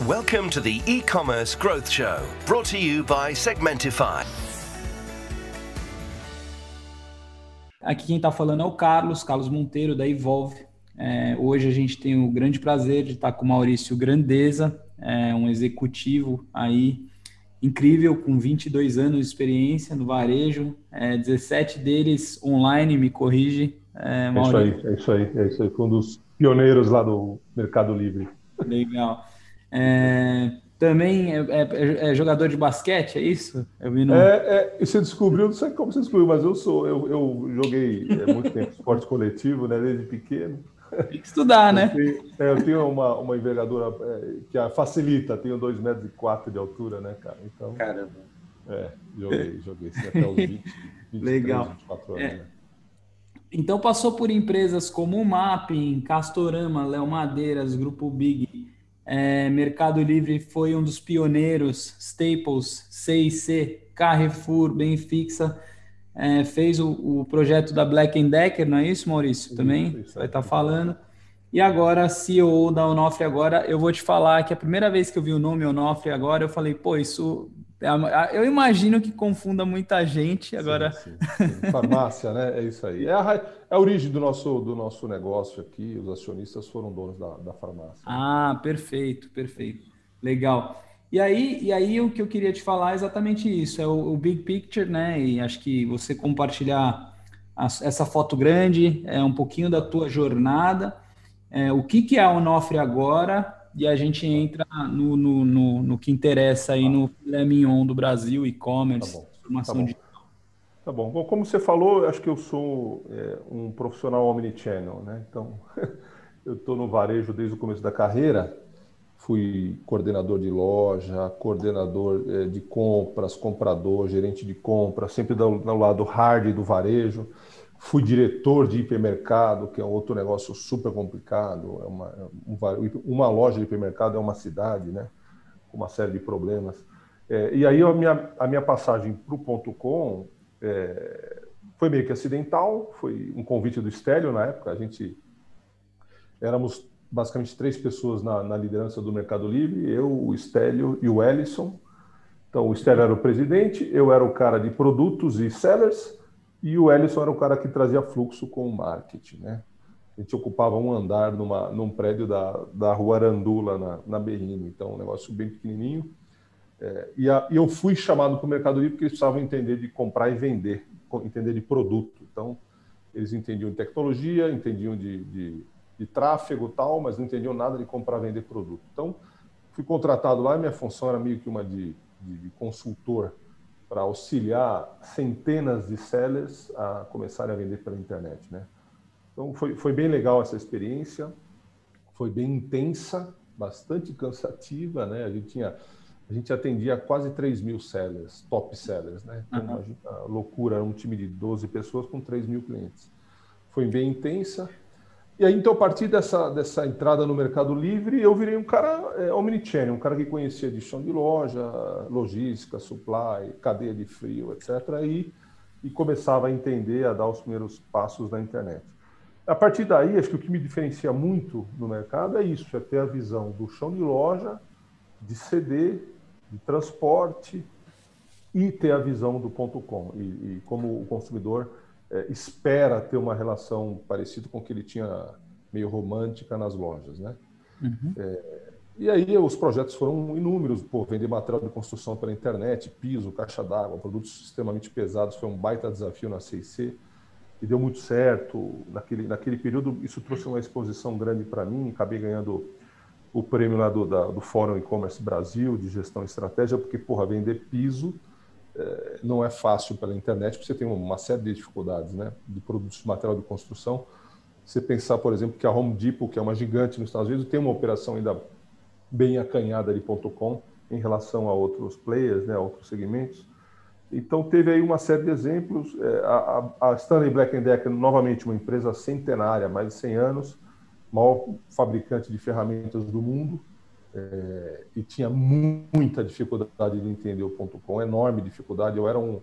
Welcome to the e-commerce growth show, brought to you by Segmentify. Aqui quem está falando é o Carlos, Carlos Monteiro, da Evolve. É, hoje a gente tem o grande prazer de estar com o Maurício Grandeza, é, um executivo aí incrível, com 22 anos de experiência no varejo, é, 17 deles online, me corrige. É, é, isso aí, é isso aí, é isso aí. Foi um dos pioneiros lá do Mercado Livre. Legal. É, também é, é, é, jogador de basquete, é isso? Eu vi no... é, é, você descobriu, não sei como você descobriu, mas eu sou, eu, eu joguei muito tempo esporte coletivo, né, desde pequeno. Tem que estudar, né? Eu tenho, é, eu tenho uma, uma envergadura é, que facilita, tenho 2,4 metros e quatro de altura, né, cara? Então, Caramba. É, joguei, joguei até os 20, 23, Legal. 24 anos, é. né? Então passou por empresas como o Mapping, Castorama, Léo Madeiras, Grupo Big, é, Mercado Livre foi um dos pioneiros, Staples, C&C, Carrefour, Benfixa, é, fez o, o, projeto da Black Decker, não é isso, Maurício? Também isso, vai estar tá falando. E agora, CEO da Onofre agora, eu vou te falar que a primeira vez que eu vi o nome Onofre agora, eu falei, pô, isso eu imagino que confunda muita gente agora. Sim, sim, sim. Farmácia, né? É isso aí. É a, é a, origem do nosso, do nosso negócio aqui. Os acionistas foram donos da, da farmácia. Ah, perfeito, perfeito. Legal. E aí, e aí o que eu queria te falar é exatamente isso, é o, o big picture, né? E acho que você compartilhar a, essa foto grande, é um pouquinho da tua jornada, é, o que, que é a Onofre agora, e a gente entra no, no, no, no que interessa aí no filé mignon do Brasil, e-commerce, tá transformação tá digital. Tá bom. bom. Como você falou, acho que eu sou é, um profissional omnichannel, né? Então, eu estou no varejo desde o começo da carreira, fui coordenador de loja, coordenador é, de compras, comprador, gerente de compras, sempre do, do lado hard do varejo. Fui diretor de hipermercado, que é outro negócio super complicado. É uma, uma loja de hipermercado é uma cidade, né? Com uma série de problemas. É, e aí a minha, a minha passagem para o ponto com é, foi meio que acidental. Foi um convite do Estélio na época. A gente éramos basicamente três pessoas na, na liderança do Mercado Livre: eu, o Estélio e o Ellison. Então, o Estélio era o presidente, eu era o cara de produtos e sellers e o Ellison era o cara que trazia fluxo com o marketing, né? A gente ocupava um andar numa, num prédio da, da rua Arandula, na, na Berrini, então um negócio bem pequenininho. É, e, a, e, eu fui chamado para o Mercado Livre porque eles precisavam entender de comprar e vender, entender de produto. Então, eles entendiam de tecnologia, entendiam de, de, de tráfego tal, mas não entendiam nada de comprar e vender produto. Então, fui contratado lá e minha função era meio que uma de, de, de consultor para auxiliar centenas de sellers a começarem a vender pela internet, né? Então foi, foi bem legal essa experiência, foi bem intensa, bastante cansativa, né? A gente tinha a gente atendia quase 3 mil sellers, top sellers, né? Então, uhum. a, a loucura, era um time de 12 pessoas com 3 mil clientes. Foi bem intensa, e aí, então, a partir dessa, dessa entrada no Mercado Livre, eu virei um cara é, omnichannel, um cara que conhecia de chão de loja, logística, supply, cadeia de frio, etc. E, e começava a entender, a dar os primeiros passos na internet. A partir daí, acho que o que me diferencia muito no mercado é isso, é ter a visão do chão de loja, de CD, de transporte e ter a visão do ponto com. E, e como o consumidor é, espera ter uma relação parecida com o que ele tinha meio romântica nas lojas, né? Uhum. É, e aí os projetos foram inúmeros, pô, vender material de construção pela internet, piso, caixa d'água, produtos extremamente pesados, foi um baita desafio na CIC e deu muito certo. Naquele, naquele período isso trouxe uma exposição grande para mim, acabei ganhando o prêmio lá do, da, do Fórum E-Commerce Brasil de gestão e estratégia, porque, porra, vender piso não é fácil pela internet, porque você tem uma série de dificuldades, né? De produtos de material de construção. Você pensar, por exemplo, que a Home Depot, que é uma gigante nos Estados Unidos, tem uma operação ainda bem acanhada de ponto .com em relação a outros players, né, a outros segmentos. Então teve aí uma série de exemplos. É, a, a Stanley Black Decker, novamente uma empresa centenária, mais de 100 anos, maior fabricante de ferramentas do mundo, é, e tinha muita dificuldade de entender o ponto .com, enorme dificuldade. Eu era um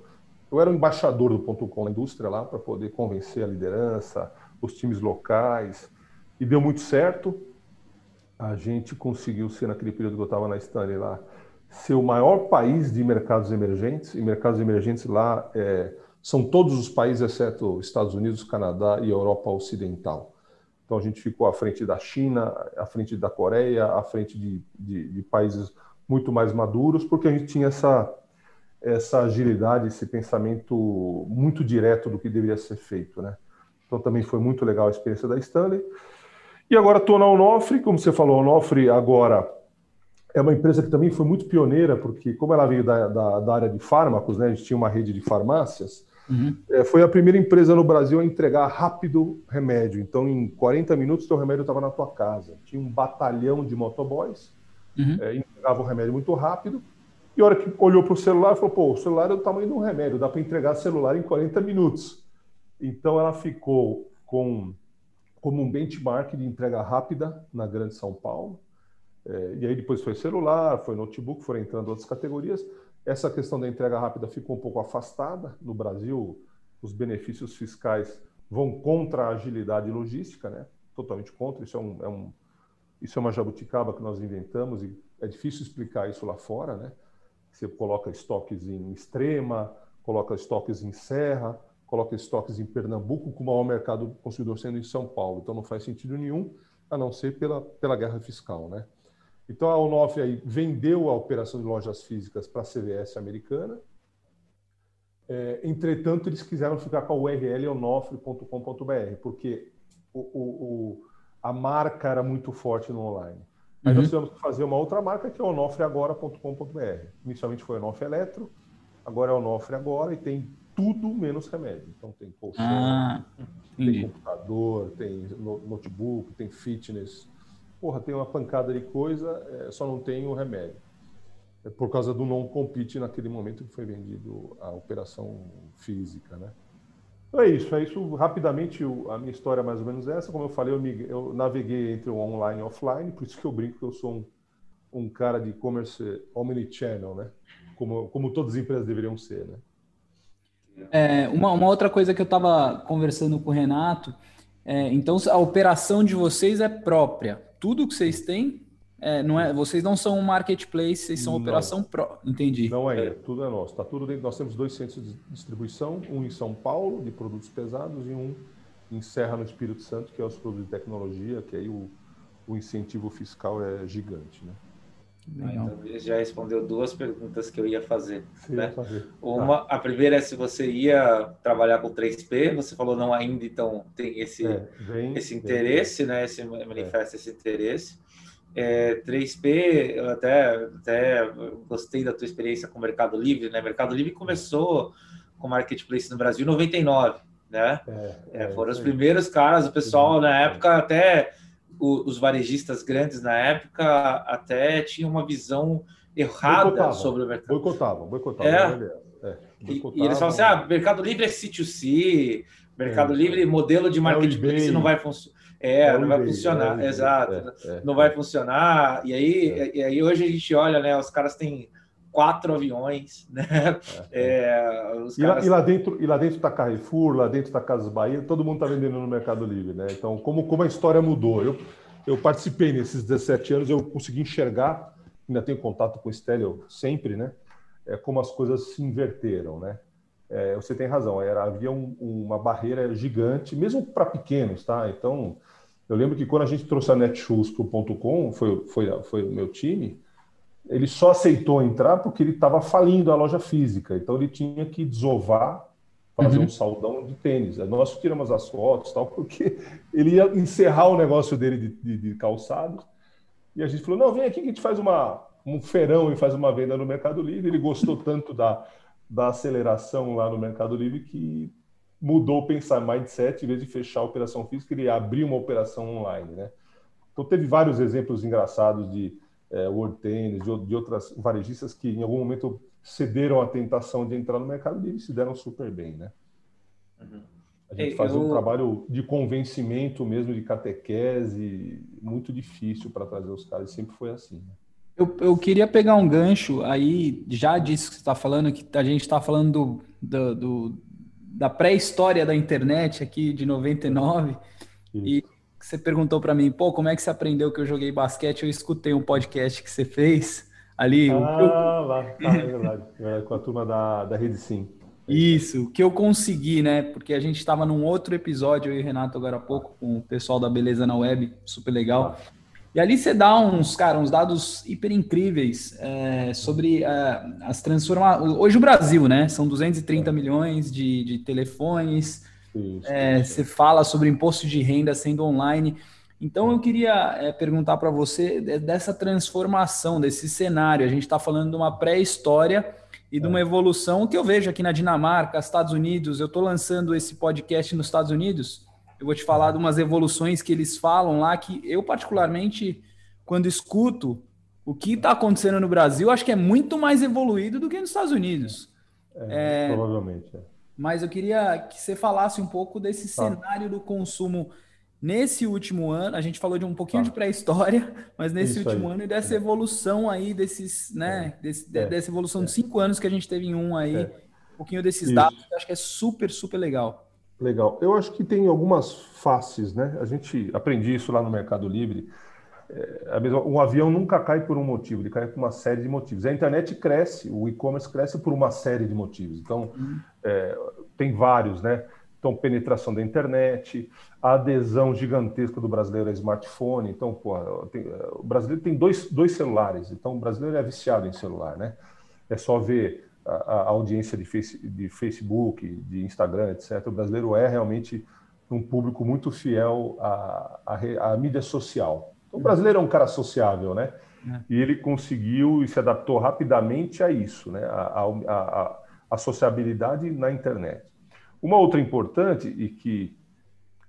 eu era um embaixador do ponto .com na indústria lá para poder convencer a liderança, os times locais e deu muito certo. a gente conseguiu ser, naquele período que eu estava na Stanley lá, ser o maior país de mercados emergentes, e mercados emergentes lá é, são todos os países, exceto Estados Unidos, Canadá e Europa Ocidental. Então a gente ficou à frente da China, à frente da Coreia, à frente de, de, de países muito mais maduros, porque a gente tinha essa, essa agilidade, esse pensamento muito direto do que deveria ser feito. Né? Então também foi muito legal a experiência da Stanley. E agora estou na Onofre, como você falou, a Onofre agora é uma empresa que também foi muito pioneira, porque como ela veio da, da, da área de fármacos, né, a gente tinha uma rede de farmácias, uhum. é, foi a primeira empresa no Brasil a entregar rápido remédio. Então, em 40 minutos, seu remédio estava na tua casa. Tinha um batalhão de motoboys, uhum. é, entregava o remédio muito rápido, e a hora que olhou para o celular, falou, pô, o celular é o tamanho do remédio, dá para entregar celular em 40 minutos. Então, ela ficou com como um benchmark de entrega rápida na Grande São Paulo, é, e aí depois foi celular, foi notebook, foram entrando outras categorias. Essa questão da entrega rápida ficou um pouco afastada. No Brasil, os benefícios fiscais vão contra a agilidade logística, né? totalmente contra. Isso é, um, é um, isso é uma jabuticaba que nós inventamos e é difícil explicar isso lá fora. Né? Você coloca estoques em Extrema, coloca estoques em Serra, coloca estoques em Pernambuco, com o maior mercado consumidor sendo em São Paulo. Então não faz sentido nenhum, a não ser pela, pela guerra fiscal. Né? Então a Onofre aí vendeu a operação de lojas físicas para a CVS americana. É, entretanto, eles quiseram ficar com a URL onofre.com.br, porque o, o, o, a marca era muito forte no online. Aí uhum. nós tivemos que fazer uma outra marca que é onofreagora.com.br. Inicialmente foi Onofre Eletro, agora é Onofre Agora e tem tudo menos remédio. Então tem colchão, ah, tem computador, tem notebook, tem fitness, porra, tem uma pancada de coisa, é, só não tem o remédio. É por causa do não compete naquele momento que foi vendido a operação física, né? Então é isso, é isso. Rapidamente, a minha história é mais ou menos essa. Como eu falei, eu, me, eu naveguei entre o online e offline, por isso que eu brinco que eu sou um, um cara de e-commerce omnichannel, né? Como, como todas as empresas deveriam ser, né? É, uma, uma outra coisa que eu estava conversando com o Renato, é, então a operação de vocês é própria, tudo que vocês têm, é, não é, vocês não são um marketplace, vocês são não. operação pró. Entendi. Não é, tudo é nosso. Tá tudo dentro. Nós temos dois centros de distribuição, um em São Paulo de produtos pesados e um em Serra no Espírito Santo, que é os produtos de tecnologia, que aí o, o incentivo fiscal é gigante, né? Ah, então, já respondeu duas perguntas que eu ia fazer. Né? fazer. Uma, tá. a primeira é se você ia trabalhar com 3P, você falou não ainda, então tem esse, é, vem, esse interesse, vem. né? Esse manifesta é. esse interesse. É, 3P, eu até, até gostei da tua experiência com o Mercado Livre, né? Mercado Livre começou com marketplace no Brasil em 99, né? É, é, foram os primeiros caras, o pessoal na época até os varejistas grandes na época até tinham uma visão errada boicotavam, sobre o mercado. Boicotavam, boicotavam. É. É, e, e, eles falam assim: ah, Mercado Livre é C2C, Mercado é, Livre, modelo de é marketplace não vai funcionar. É, é não vai funcionar, exato. É, não vai funcionar. E aí, e aí hoje a gente olha, né? Os caras têm quatro aviões, né? É, e, caras... lá, e, lá, dentro, e lá dentro está Carrefour, lá dentro está Casas Bahia, todo mundo está vendendo no Mercado Livre, né? Então, como, como a história mudou? Eu, eu participei nesses 17 anos, eu consegui enxergar, ainda tenho contato com o Stélio sempre, né? É, como as coisas se inverteram, né? É, você tem razão, era, havia um, uma barreira gigante, mesmo para pequenos, tá? Então, eu lembro que quando a gente trouxe a Netshoes para o .com, foi, foi, foi o meu time, ele só aceitou entrar porque ele estava falindo a loja física. Então ele tinha que desovar, fazer uhum. um saldão de tênis. Nós tiramos as fotos tal, porque ele ia encerrar o negócio dele de, de, de calçados. E a gente falou: não, vem aqui que a gente faz uma, um feirão e faz uma venda no Mercado Livre. Ele gostou tanto da, da aceleração lá no Mercado Livre que mudou o pensar mindset, em vez de fechar a operação física, ele abriu uma operação online. Né? Então teve vários exemplos engraçados de é, World Tennis, de, de, outras varejistas que em algum momento cederam à tentação de entrar no mercado livre e se deram super bem, né? Uhum. A gente faz eu... um trabalho de convencimento mesmo, de catequese, muito difícil para trazer os caras, sempre foi assim. Né? Eu, eu queria pegar um gancho aí, já disso que você está falando, que a gente está falando do, do, da pré-história da internet aqui de 99, Isso. e você perguntou para mim, pô, como é que você aprendeu que eu joguei basquete? Eu escutei um podcast que você fez ali. Ah, eu... lá, tá, é verdade. É, com a turma da, da Rede Sim. Isso, que eu consegui, né? Porque a gente estava num outro episódio, eu e o Renato agora há pouco, com o pessoal da Beleza na Web, super legal. E ali você dá uns, cara, uns dados hiper incríveis é, sobre é, as transformações. Hoje o Brasil, né? São 230 milhões de, de telefones. É. Você fala sobre imposto de renda sendo online. Então eu queria é, perguntar para você dessa transformação, desse cenário. A gente está falando de uma pré-história e de uma é. evolução que eu vejo aqui na Dinamarca, Estados Unidos. Eu estou lançando esse podcast nos Estados Unidos. Eu vou te falar de umas evoluções que eles falam lá que eu, particularmente, quando escuto o que está acontecendo no Brasil, acho que é muito mais evoluído do que nos Estados Unidos. É, é, provavelmente. É. Mas eu queria que você falasse um pouco desse tá. cenário do consumo Nesse último ano, a gente falou de um pouquinho tá. de pré-história, mas nesse Isso último aí. ano e dessa é. evolução aí desses, né, é. Desse, é. dessa evolução é. de cinco anos que a gente teve em um aí, é. um pouquinho desses Isso. dados, eu acho que é super, super legal. Legal. Eu acho que tem algumas faces, né? A gente aprendi isso lá no Mercado Livre. É, um avião nunca cai por um motivo, ele cai por uma série de motivos. A internet cresce, o e-commerce cresce por uma série de motivos. Então, uhum. tem vários, né? Então, penetração da internet, a adesão gigantesca do brasileiro a smartphone. Então, pô, tem, o brasileiro tem dois, dois celulares, então o brasileiro é viciado em celular, né? É só ver a, a audiência de, face, de Facebook, de Instagram, etc. O brasileiro é realmente um público muito fiel à, à, à mídia social. Então, o brasileiro é um cara sociável, né? É. E ele conseguiu e se adaptou rapidamente a isso, né? A, a, a, a sociabilidade na internet. Uma outra importante e que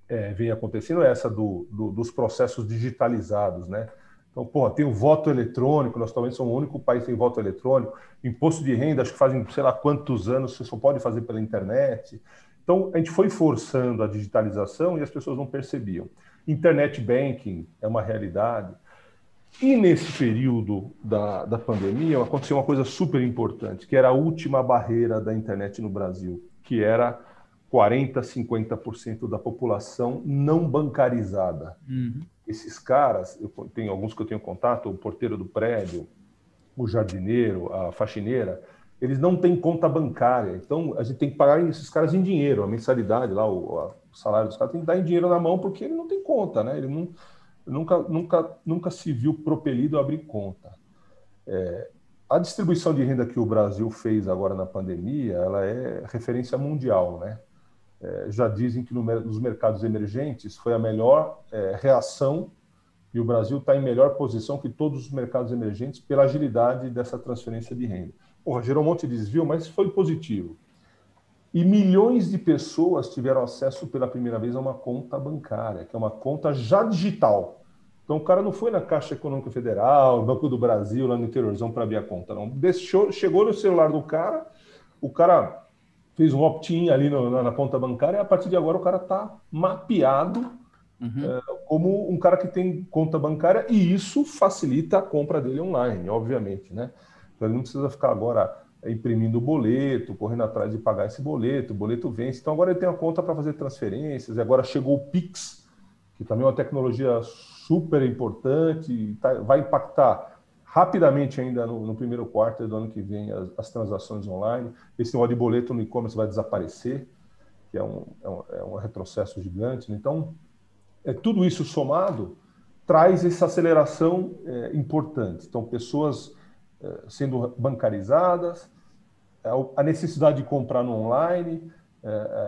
é, vem acontecendo é essa do, do, dos processos digitalizados, né? Então, pô, tem o voto eletrônico, nós talvez somos o único país que tem voto eletrônico, imposto de renda, acho que fazem sei lá quantos anos, você só pode fazer pela internet. Então, a gente foi forçando a digitalização e as pessoas não percebiam. Internet banking é uma realidade. E nesse período da, da pandemia, aconteceu uma coisa super importante, que era a última barreira da internet no Brasil, que era 40%, 50% da população não bancarizada. Uhum. Esses caras, eu tenho alguns que eu tenho contato, o porteiro do prédio, o jardineiro, a faxineira, eles não têm conta bancária. Então, a gente tem que pagar esses caras em dinheiro, a mensalidade lá, o, o salário dos caras tem que dar em dinheiro na mão porque ele não tem conta, né? Ele não, nunca, nunca, nunca se viu propelido a abrir conta. É, a distribuição de renda que o Brasil fez agora na pandemia, ela é referência mundial, né? é, já dizem que no, nos mercados emergentes foi a melhor é, reação e o Brasil está em melhor posição que todos os mercados emergentes pela agilidade dessa transferência de renda. Porra, gerou um monte de desvio, mas foi positivo. E milhões de pessoas tiveram acesso pela primeira vez a uma conta bancária, que é uma conta já digital. Então o cara não foi na Caixa Econômica Federal, Banco do Brasil, lá no interiorzão para abrir a conta, não. Deixou, chegou no celular do cara, o cara fez um opt-in ali no, na, na, conta bancária e a partir de agora o cara está mapeado uhum. é, como um cara que tem conta bancária e isso facilita a compra dele online, obviamente, né? Então ele não precisa ficar agora imprimindo o boleto, correndo atrás de pagar esse boleto, o boleto vence. Então agora ele tem a conta para fazer transferências, e agora chegou o Pix, que também é uma tecnologia super importante, tá, vai impactar rapidamente ainda no, no, primeiro quarto do ano que vem as, as transações online. Esse negócio de boleto no e-commerce vai desaparecer, que é um, é um, é um retrocesso gigante. Né? Então, é, tudo isso somado traz essa aceleração é, importante. Então, pessoas sendo bancarizadas, é, a necessidade de comprar no online,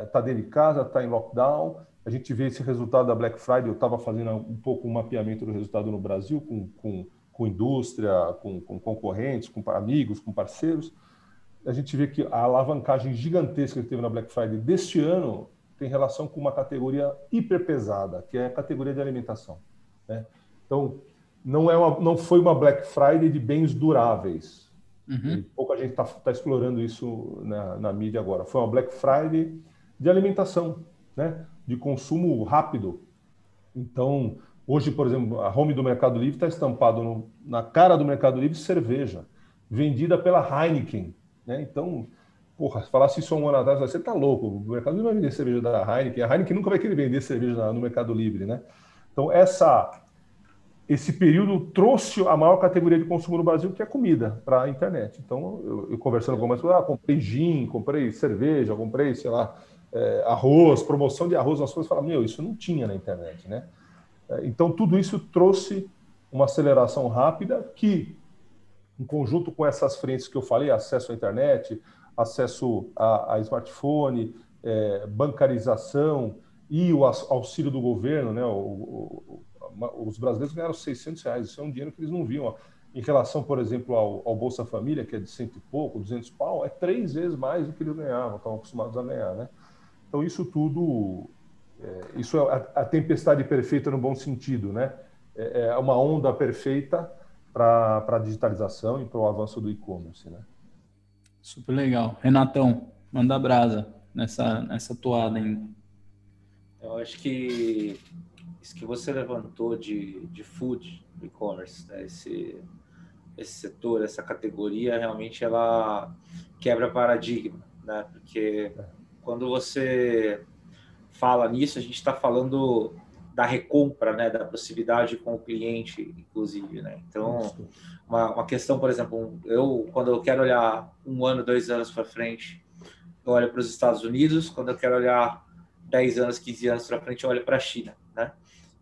está é, dentro de casa, está em lockdown. A gente vê esse resultado da Black Friday. Eu estava fazendo um pouco um mapeamento do resultado no Brasil com, com com indústria, com, com concorrentes, com amigos, com parceiros, a gente vê que a alavancagem gigantesca que teve na Black Friday deste ano tem relação com uma categoria hiperpesada, que é a categoria de alimentação. Né? Então, não, é uma, não foi uma Black Friday de bens duráveis. Uhum. pouca gente está tá explorando isso na, na, mídia agora. Foi uma Black Friday de alimentação, né? de consumo rápido. Então, Hoje, por exemplo, a home do Mercado Livre está estampado no, na cara do Mercado Livre cerveja, vendida pela Heineken. Né? Então, porra, se falasse isso há um ano atrás, você está louco. O Mercado Livre vai vender cerveja da Heineken. A Heineken nunca vai querer vender cerveja no Mercado Livre, né? Então, essa, esse período trouxe a maior categoria de consumo no Brasil, que é comida, para a internet. Então, eu, eu conversando com algumas pessoas, ah, comprei gin, comprei cerveja, comprei, sei lá, é, arroz, promoção de arroz, as pessoas falam, meu, isso não tinha na internet, né? É, então, tudo isso trouxe uma aceleração rápida que, em conjunto com essas frentes que eu falei, acesso à internet, acesso a, a smartphone, é, bancarização e o auxílio do governo, né? O, o, os brasileiros ganharam 600 reais, isso é um dinheiro que eles não viam. Ó. Em relação, por exemplo, ao, ao, Bolsa Família, que é de cento e pouco, 200 pau, é três vezes mais do que eles ganhavam, estavam acostumados a ganhar, né? Então, isso tudo, é, isso é a, a, tempestade perfeita no bom sentido, né? É, é uma onda perfeita para a digitalização e para o avanço do e-commerce, né? Super legal. Renatão, manda brasa nessa, nessa toada ainda. Eu acho que isso que você levantou de, de food e-commerce, né? esse, esse setor, essa categoria, realmente ela quebra paradigma, né? Porque quando você fala nisso, a gente está falando da recompra, né, da proximidade com o cliente, inclusive, né? Então, uma, uma questão, por exemplo, eu quando eu quero olhar um ano, dois anos para frente, eu olho para os Estados Unidos. Quando eu quero olhar 10 anos, 15 anos para frente, eu olho para a China, né?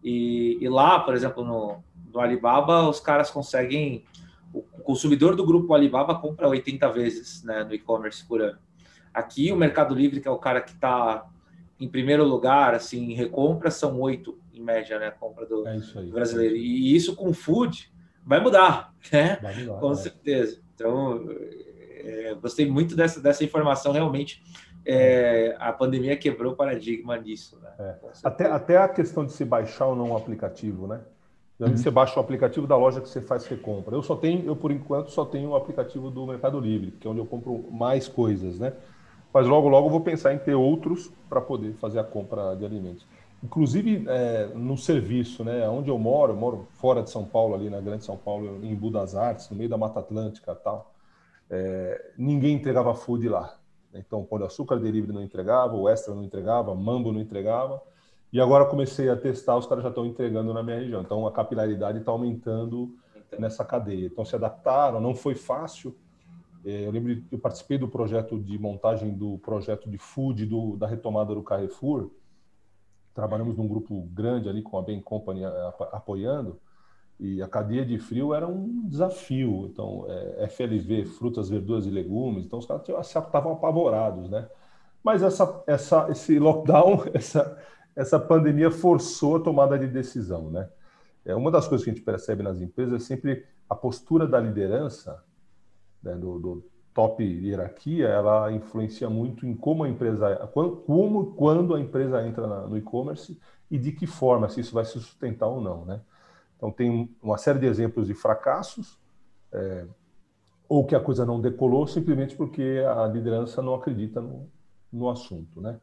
E, e, lá, por exemplo, no, no Alibaba, os caras conseguem. O consumidor do grupo Alibaba compra 80 vezes né, no e-commerce por ano. Aqui, o Mercado Livre, que é o cara que está em primeiro lugar, assim, em recompra, são oito em média, né? Compra do, é brasileiro. É e isso com food vai mudar, né? Vai mudar, com é. certeza. Então, é, gostei muito dessa, dessa informação, realmente é, a pandemia quebrou o paradigma disso. Né? É. Até, até a questão de se baixar ou não o aplicativo, né? Uhum. Você baixa o aplicativo da loja que você faz recompra. Eu só tenho, eu por enquanto só tenho o aplicativo do Mercado Livre, que é onde eu compro mais coisas, né? Mas logo, logo eu vou pensar em ter outros para poder fazer a compra de alimentos. Inclusive é, no serviço, né? Onde eu moro, eu moro fora de São Paulo, ali na Grande São Paulo, em Budas Artes, no meio da Mata Atlântica, tal. É, ninguém entregava food lá. Então, quando açúcar delivery não entregava, o extra não entregava, mambo não entregava. E agora comecei a testar, os caras já estão entregando na minha região. Então, a capilaridade está aumentando nessa cadeia. Então, se adaptaram, não foi fácil. É, eu lembro que eu participei do projeto de montagem do projeto de food do, da retomada do Carrefour. Trabalhamos num grupo grande ali com a Bain Company apoiando. E a cadeia de frio era um desafio. Então, é, FLV, frutas, verduras e legumes. Então, os caras estavam apavorados, né? Mas essa, essa, esse lockdown, essa, essa pandemia forçou a tomada de decisão, né? É uma das coisas que a gente percebe nas empresas é sempre a postura da liderança, né, do, do top hierarquia, ela influencia muito em como a empresa, como quando a empresa entra na, no e-commerce e de que forma, se isso vai se sustentar ou não, né? Então, tem uma série de exemplos de fracassos, é, ou que a coisa não decolou simplesmente porque a liderança não acredita no, no assunto. Né?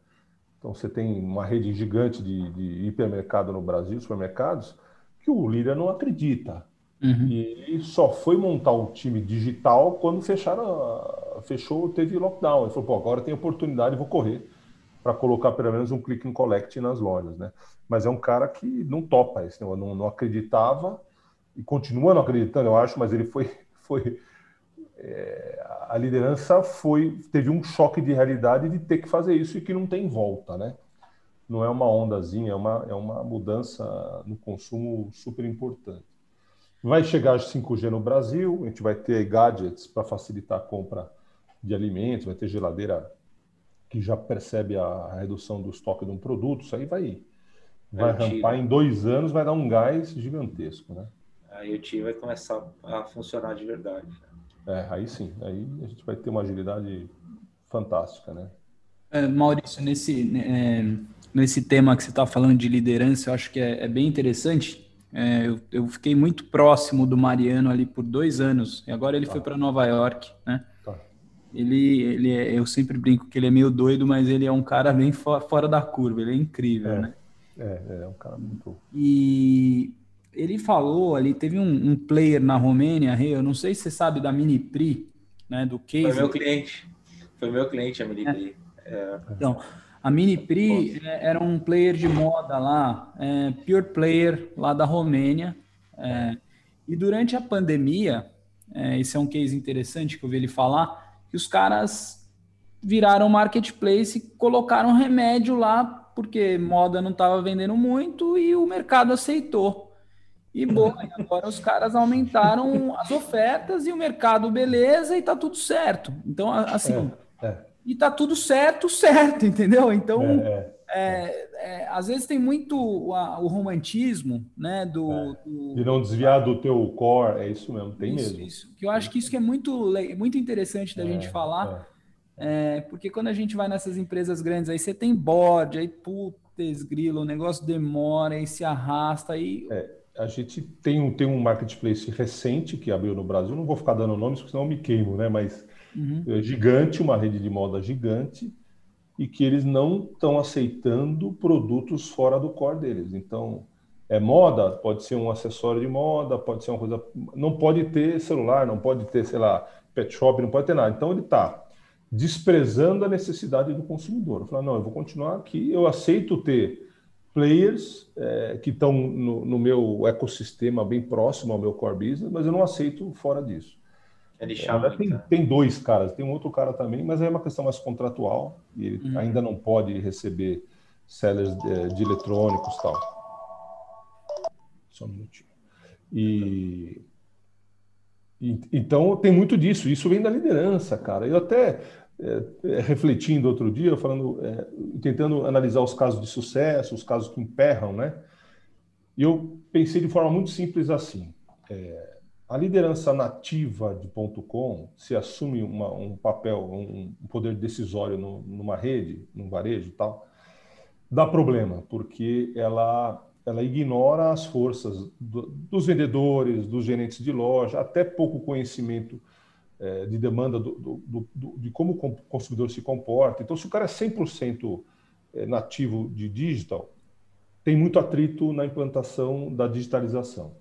Então, você tem uma rede gigante de, de hipermercado no Brasil, supermercados, que o líder não acredita. Uhum. E ele só foi montar o time digital quando fecharam, fechou, teve lockdown. Ele falou, pô, agora tem oportunidade, vou correr para colocar pelo menos um click and collect nas lojas, né? Mas é um cara que não topa esse não, não acreditava e continua não acreditando, eu acho, mas ele foi, foi é, a liderança foi teve um choque de realidade de ter que fazer isso e que não tem volta, né? Não é uma ondazinha, é uma, é uma mudança no consumo super importante. Vai chegar 5G no Brasil, a gente vai ter gadgets para facilitar a compra de alimentos, vai ter geladeira que já percebe a redução do estoque de um produto, isso aí vai, vai rampar em dois anos, vai dar um gás gigantesco, né? Aí o TI vai começar a funcionar de verdade. É, aí sim, aí a gente vai ter uma agilidade fantástica, né? É, Maurício, nesse, é, nesse tema que você está falando de liderança, eu acho que é, é bem interessante. É, eu, eu, fiquei muito próximo do Mariano ali por dois anos, e agora ele tá. foi para Nova York, né? Ele, ele é, eu sempre brinco que ele é meio doido, mas ele é um cara bem fora da curva, ele é incrível, é, né? É, é um cara muito. E ele falou ali, teve um, um player na Romênia, eu não sei se você sabe da Mini Pri, né? Do case. Foi meu cliente. Foi meu cliente a Mini Pri. É. Então, A Minipri é, era um player de moda lá, é, pure player lá da Romênia. É, e durante a pandemia, é, esse é um case interessante que eu vi ele falar, que os caras viraram marketplace e colocaram remédio lá, porque moda não estava vendendo muito e o mercado aceitou. E boa, agora os caras aumentaram as ofertas e o mercado beleza e tá tudo certo. Então, assim, é, é. e tá tudo certo, certo, entendeu? Então, é, é, é às vezes tem muito o, o romantismo, né? Do, do, De não desviar do teu core, é isso mesmo, tem isso, mesmo. Isso, que eu acho que isso que é muito, muito interessante da gente falar, porque quando a gente vai nessas empresas grandes, aí você tem board, aí putz, grilo, o negócio demora, aí se arrasta, aí a gente tem um, tem um marketplace recente que abriu no Brasil, não vou ficar dando nomes, porque senão eu me queimo, né? Mas uhum. é gigante, uma rede de moda gigante, e que eles não estão aceitando produtos fora do core deles. Então, é moda, pode ser um acessório de moda, pode ser uma coisa. Não pode ter celular, não pode ter, sei lá, pet shop, não pode ter nada. Então, ele está desprezando a necessidade do consumidor. Falo, não, eu vou continuar aqui, eu aceito ter players é, que estão no, no, meu ecossistema bem próximo ao meu core business, mas eu não aceito fora disso. Ele chama, tem, tem, dois caras, tem um outro cara também, mas é uma questão mais contratual e ele uhum. ainda não pode receber sellers de, de eletrônicos e tal. Só um minutinho. E, e, então tem muito disso. Isso vem da liderança, cara. Eu até é, é, refletindo outro dia, falando, é, tentando analisar os casos de sucesso, os casos que emperram, né? E eu pensei de forma muito simples assim: é, a liderança nativa de ponto .com se assume uma, um papel, um, um poder decisório no, numa rede, num varejo, tal, dá problema, porque ela ela ignora as forças do, dos vendedores, dos gerentes de loja, até pouco conhecimento é, de demanda do, do, de como o consumidor se comporta. Então, se o cara é 100% é, nativo de digital, tem muito atrito na implantação da digitalização.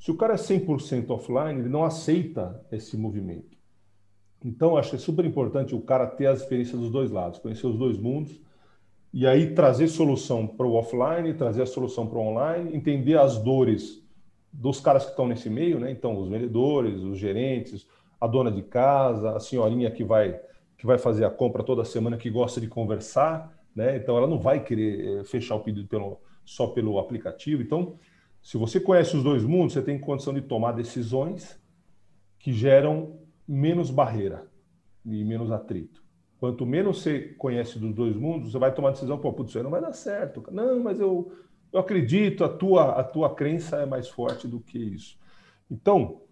Se o cara é 100% offline, ele não aceita esse movimento. Então, acho que é super importante o cara ter as experiências dos dois lados, conhecer os dois mundos, e aí trazer solução para o offline, trazer a solução para o online, entender as dores dos caras que estão nesse meio, né? Então, os vendedores, os gerentes, a dona de casa, a senhorinha que vai que vai fazer a compra toda semana, que gosta de conversar, né? Então ela não vai querer eh, fechar o pedido pelo, só pelo aplicativo. Então, se você conhece os dois mundos, você tem condição de tomar decisões que geram menos barreira e menos atrito. Quanto menos você conhece dos dois mundos, você vai tomar decisão, pô, putz, isso aí não vai dar certo. Não, mas eu, eu acredito, a tua, a tua crença é mais forte do que isso. Então,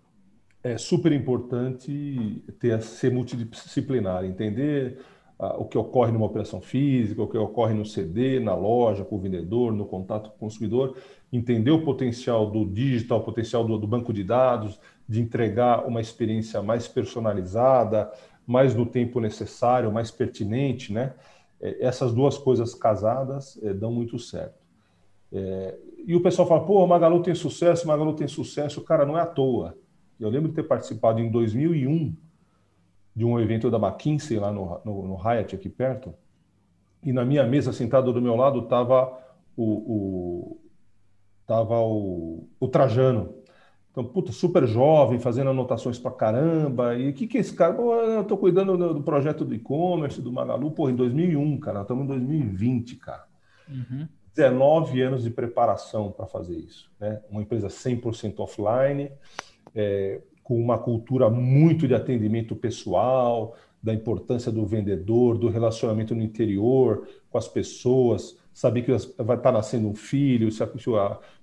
é super importante ter ser multidisciplinar, entender ah, o que ocorre numa operação física, o que ocorre no CD, na loja, com o vendedor, no contato com o consumidor, entender o potencial do digital, o potencial do, do banco de dados, de entregar uma experiência mais personalizada, mais no tempo necessário, mais pertinente, né? É, essas duas coisas casadas é, dão muito certo. É, e o pessoal fala, pô, Magalu tem sucesso, Magalu tem sucesso. Cara, não é à toa. Eu lembro de ter participado em 2001 de um evento da McKinsey lá no, no, no Hyatt, aqui perto, e na minha mesa, sentado do meu lado, estava o, o, tava o, o Trajano. Então, puta, super jovem, fazendo anotações pra caramba. E o que, que é esse cara? Pô, eu tô cuidando do, projeto do e-commerce, do Magalu, pô, em 2001, cara. Estamos em 2020, cara. Uhum. 19 anos de preparação para fazer isso. Né? Uma empresa 100% offline, é, com uma cultura muito de atendimento pessoal, da importância do vendedor, do relacionamento no interior com as pessoas, saber que vai estar nascendo um filho, se, a,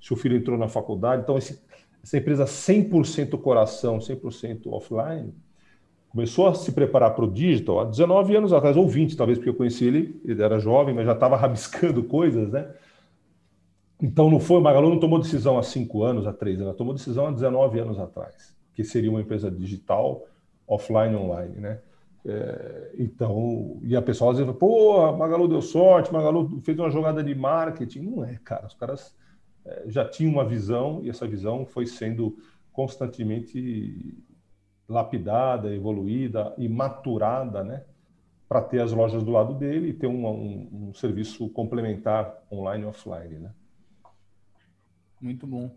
se o filho entrou na faculdade. Então, esse, essa empresa 100% coração, 100% offline, começou a se preparar para o digital há 19 anos atrás, ou 20 talvez, porque eu conheci ele, ele era jovem, mas já estava rabiscando coisas, né? Então não foi, Magalu não tomou decisão há cinco anos, há três anos, ela tomou decisão há 19 anos atrás, que seria uma empresa digital, offline, online, né? É, então, e a pessoa dizendo, pô, Magalu deu sorte, Magalu fez uma jogada de marketing. Não é, cara, os caras é, já tinham uma visão e essa visão foi sendo constantemente lapidada, evoluída e maturada, né? para ter as lojas do lado dele e ter um, um, um serviço complementar online e offline, né? Muito bom.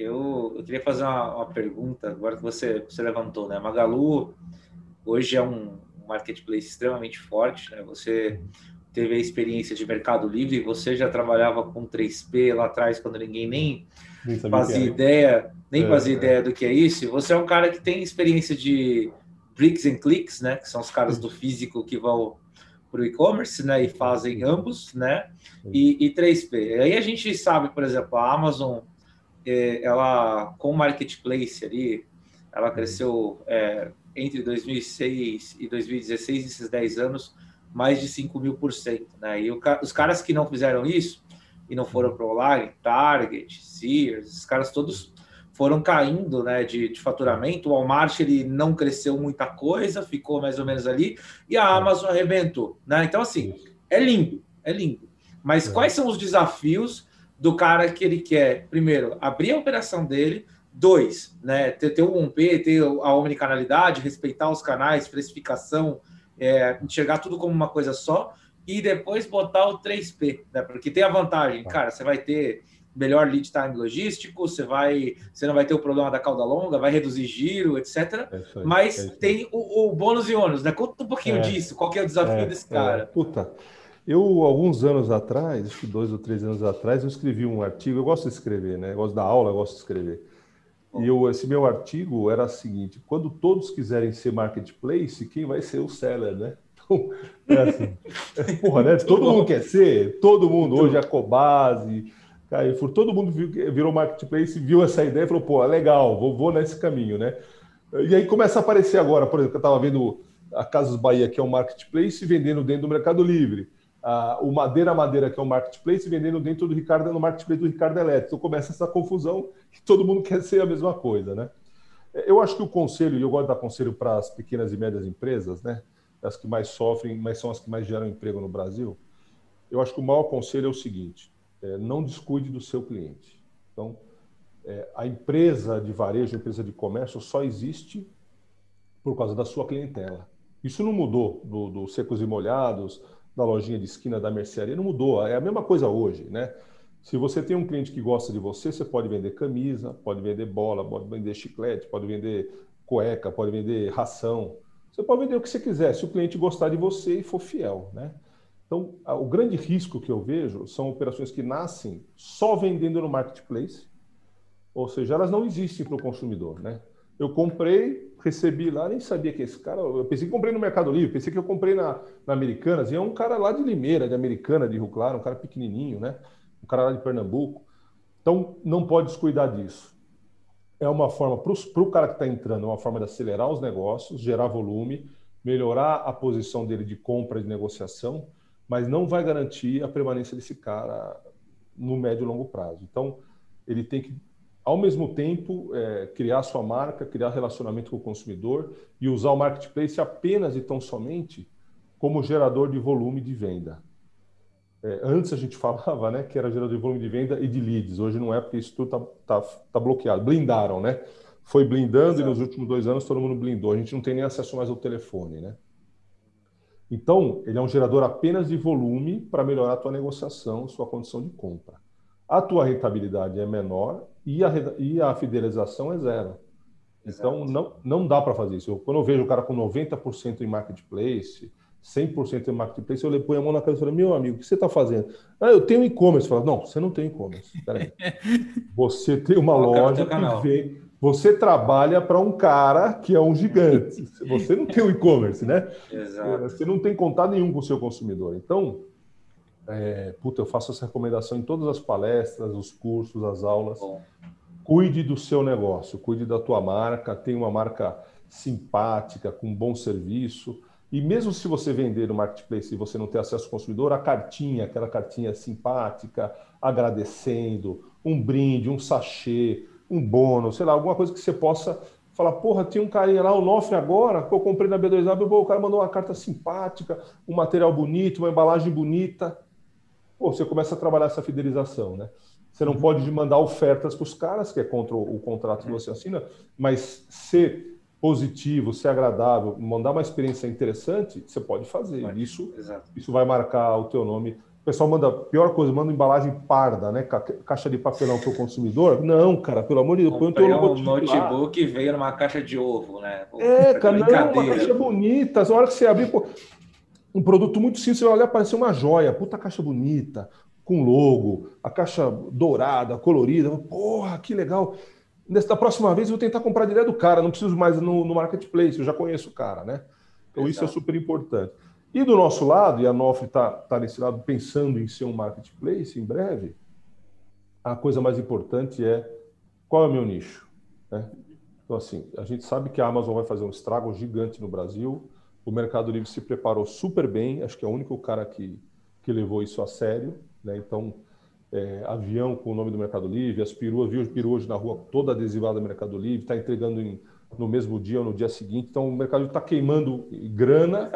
Eu, eu queria fazer uma, uma, pergunta, agora que você, você levantou, né? Magalu hoje é um marketplace extremamente forte, né? Você teve a experiência de Mercado Livre, você já trabalhava com 3P lá atrás, quando ninguém nem, nem fazia ideia, nem é, fazia é. ideia do que é isso. Você é um cara que tem experiência de bricks and clicks, né? Que são os caras do físico que vão para o e-commerce, né? E fazem ambos, né? E, e 3P. Aí a gente sabe, por exemplo, a Amazon, ela com o marketplace ali, ela uhum. cresceu é, entre 2006 e 2016, esses 10 anos, mais de 5 mil por cento, né? E o, os caras que não fizeram isso e não foram para o online, Target, Sears, esses caras todos foram caindo né, de, de, faturamento. O Walmart ele não cresceu muita coisa, ficou mais ou menos ali, e a Amazon arrebentou. Né? Então, assim, é lindo, é lindo. Mas é. quais são os desafios do cara que ele quer, primeiro, abrir a operação dele, dois, né, ter, ter o 1P, ter a omnicanalidade, respeitar os canais, precificação, é, enxergar tudo como uma coisa só, e depois botar o 3P, né? Porque tem a vantagem, tá. cara, você vai ter melhor lead time logístico, você vai, você não vai ter o problema da cauda longa, vai reduzir giro, etc. É Mas é tem o, o, bônus e ônus, né? Conta um pouquinho é, disso, qual que é o desafio é, desse cara? puta, eu alguns anos atrás, acho que dois ou três anos atrás, eu escrevi um artigo. Eu gosto de escrever, né? Eu gosto da aula, eu gosto de escrever. E eu, esse meu artigo era o seguinte: quando todos quiserem ser marketplace, quem vai ser o seller, né? Então, é assim, porra, né? Todo mundo quer ser, todo mundo hoje a Cobase, Carrefour, todo mundo viu, virou marketplace, viu essa ideia e falou, pô, legal, vou, vou nesse caminho, né? E aí começa a aparecer agora, por exemplo, eu estava vendo a Casas Bahia, que é um marketplace, vendendo dentro do Mercado Livre. Ah, o Madeira Madeira, que é um marketplace, vendendo dentro do Ricardo, no marketplace do Ricardo Elétrico. Então começa essa confusão que todo mundo quer ser a mesma coisa, né? Eu acho que o conselho, e eu gosto de dar conselho para as pequenas e médias empresas, né? As que mais sofrem, mas são as que mais geram emprego no Brasil. Eu acho que o maior conselho é o seguinte: é, não descuide do seu cliente. Então, é, a empresa de varejo, a empresa de comércio só existe por causa da sua clientela. Isso não mudou do, do secos e molhados, da lojinha de esquina da mercearia, não mudou. É a mesma coisa hoje, né? Se você tem um cliente que gosta de você, você pode vender camisa, pode vender bola, pode vender chiclete, pode vender cueca, pode vender ração. Você pode vender o que você quiser, se o cliente gostar de você e for fiel, né? Então, o grande risco que eu vejo são operações que nascem só vendendo no marketplace, ou seja, elas não existem para o consumidor, né? Eu comprei, recebi lá, nem sabia que esse cara. Eu pensei que comprei no Mercado Livre, pensei que eu comprei na, na Americanas, e é um cara lá de Limeira, de Americana, de Rio Claro, um cara pequenininho, né? Um cara lá de Pernambuco. Então, não pode descuidar disso. É uma forma, para o cara que está entrando, é uma forma de acelerar os negócios, gerar volume, melhorar a posição dele de compra de negociação mas não vai garantir a permanência desse cara no médio e longo prazo. Então, ele tem que, ao mesmo tempo, é, criar sua marca, criar relacionamento com o consumidor e usar o marketplace apenas e tão somente como gerador de volume de venda. É, antes a gente falava né, que era gerador de volume de venda e de leads. Hoje não é porque isso tudo está tá, tá bloqueado. Blindaram, né? Foi blindando Exato. e nos últimos dois anos todo mundo blindou. A gente não tem nem acesso mais ao telefone, né? Então, ele é um gerador apenas de volume para melhorar a tua negociação, sua condição de compra. A tua rentabilidade é menor e a, e a fidelização é zero. Então, não, não dá para fazer isso. Eu, quando eu vejo o cara com 90% em marketplace, 100% em marketplace, eu ponho a mão na cabeça e falo, meu amigo, o que você está fazendo? Ah, eu tenho e-commerce. Falo, não, você não tem e-commerce. Você tem uma loja que vem, você trabalha para um cara que é um gigante. Você não tem o e-commerce, né? Exato. Você não tem contato nenhum com o seu consumidor. Então, é, puta, eu faço essa recomendação em todas as palestras, os cursos, as aulas. Bom. Cuide do seu negócio, cuide da tua marca, tenha uma marca simpática, com bom serviço. E mesmo se você vender no marketplace e você não ter acesso ao consumidor, a cartinha, aquela cartinha simpática, agradecendo, um brinde, um sachê, um bônus, sei lá, alguma coisa que você possa falar, porra, tinha um carinha lá, o Nofre agora, que eu comprei na B2A, o cara mandou uma carta simpática, um material bonito, uma embalagem bonita. Pô, você começa a trabalhar essa fidelização, né? Você não uhum. pode mandar ofertas para os caras, que é contra o, contrato que você assina, mas ser positivo, ser agradável, mandar uma experiência interessante, você pode fazer. Isso, isso vai marcar o teu nome. O pessoal manda, pior coisa, manda embalagem parda, né? Caixa de papelão para o consumidor. Não, cara, pelo amor de Deus, põe o teu logotipo um notebook lá. veio numa caixa de ovo, né? É, cara, não, uma caixa bonita. A hora que você abrir, pô, um produto muito simples, você vai olhar, parece uma joia. Puta caixa bonita, com logo, a caixa dourada, colorida. Porra, que legal da próxima vez eu vou tentar comprar direto do cara, não preciso mais no, no marketplace, eu já conheço o cara, né? Então Exato. isso é super importante. E do nosso lado, e a Nofre está tá nesse lado pensando em ser um marketplace em breve, a coisa mais importante é qual é o meu nicho. Né? Então, assim, a gente sabe que a Amazon vai fazer um estrago gigante no Brasil, o Mercado Livre se preparou super bem, acho que é o único cara que, que levou isso a sério. Né? Então, é, avião com o nome do Mercado Livre, as peruas, viu peru hoje na rua toda adesivada do Mercado Livre, está entregando em, no mesmo dia ou no dia seguinte. Então, o Mercado Livre está queimando grana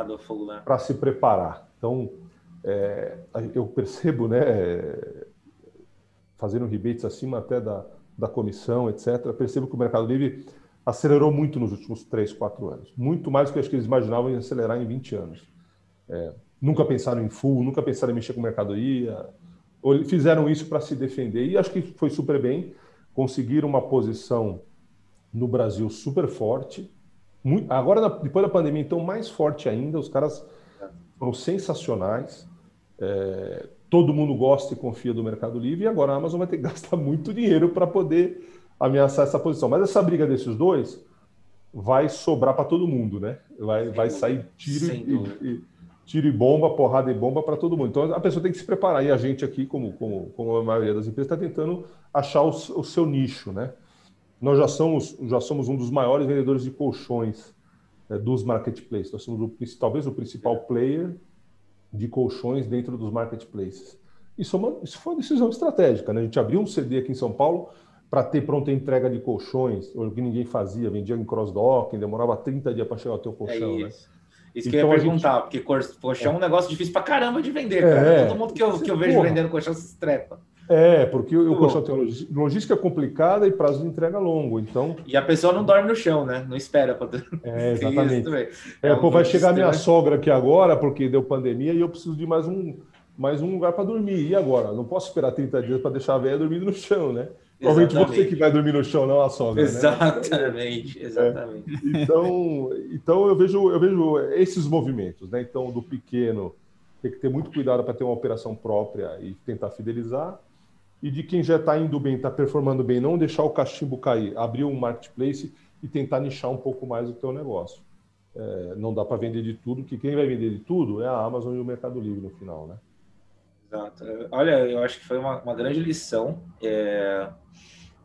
para se preparar. Então, é, eu percebo, né, fazendo rebates acima até da, da comissão, etc., percebo que o Mercado Livre acelerou muito nos últimos 3, 4 anos. Muito mais do que acho que eles imaginavam em acelerar em 20 anos. É, nunca pensaram em full, nunca pensaram em mexer com mercadoria, fizeram isso para se defender e acho que foi super bem. Conseguiram uma posição no Brasil super forte. Muito, agora, depois da pandemia, então, mais forte ainda. Os caras foram sensacionais. É, todo mundo gosta e confia do Mercado Livre. E agora a Amazon vai ter que gastar muito dinheiro para poder ameaçar essa posição. Mas essa briga desses dois vai sobrar para todo mundo, né? Vai, vai sair tiro e, e tiro e bomba, porrada e bomba para todo mundo. Então a pessoa tem que se preparar. E a gente aqui, como, como, como a maioria das empresas, está tentando achar o, o, seu nicho, né? Nós já somos, já somos um dos maiores vendedores de colchões né, dos marketplaces. Nós somos o, talvez o principal player de colchões dentro dos marketplaces. Isso, é uma, isso foi uma decisão estratégica. Né? A gente abriu um CD aqui em São Paulo para ter pronta entrega de colchões, o que ninguém fazia, vendia em cross-docking, demorava 30 dias para chegar ao teu colchão. É né? Isso que então, eu ia perguntar, gente... porque colchão é um negócio difícil pra caramba de vender, cara. É, Todo mundo que eu, que eu vejo porra. vendendo colchão se estrepa. É, porque o colchão tem logística complicada e prazo de entrega longo, então... E a pessoa não dorme no chão, né? Não espera para É, exatamente. É, é, pô, vai chegar minha sogra aqui agora, porque deu pandemia, e eu preciso de mais um, mais um lugar para dormir. E agora? Não posso esperar 30 dias para deixar a velha dormindo no chão, né? Provavelmente você que vai dormir no chão, não a sogra. Né? Exatamente, né? exatamente. É. Então, então eu vejo, eu vejo esses movimentos, né? Então, do pequeno, tem que ter muito cuidado para ter uma operação própria e tentar fidelizar. E de quem já está indo bem, está performando bem, não deixar o cachimbo cair, abrir um marketplace e tentar nichar um pouco mais o teu negócio. É, não dá para vender de tudo, que quem vai vender de tudo é a Amazon e o Mercado Livre no final, né? Exato. Olha, eu acho que foi uma, uma grande lição. É,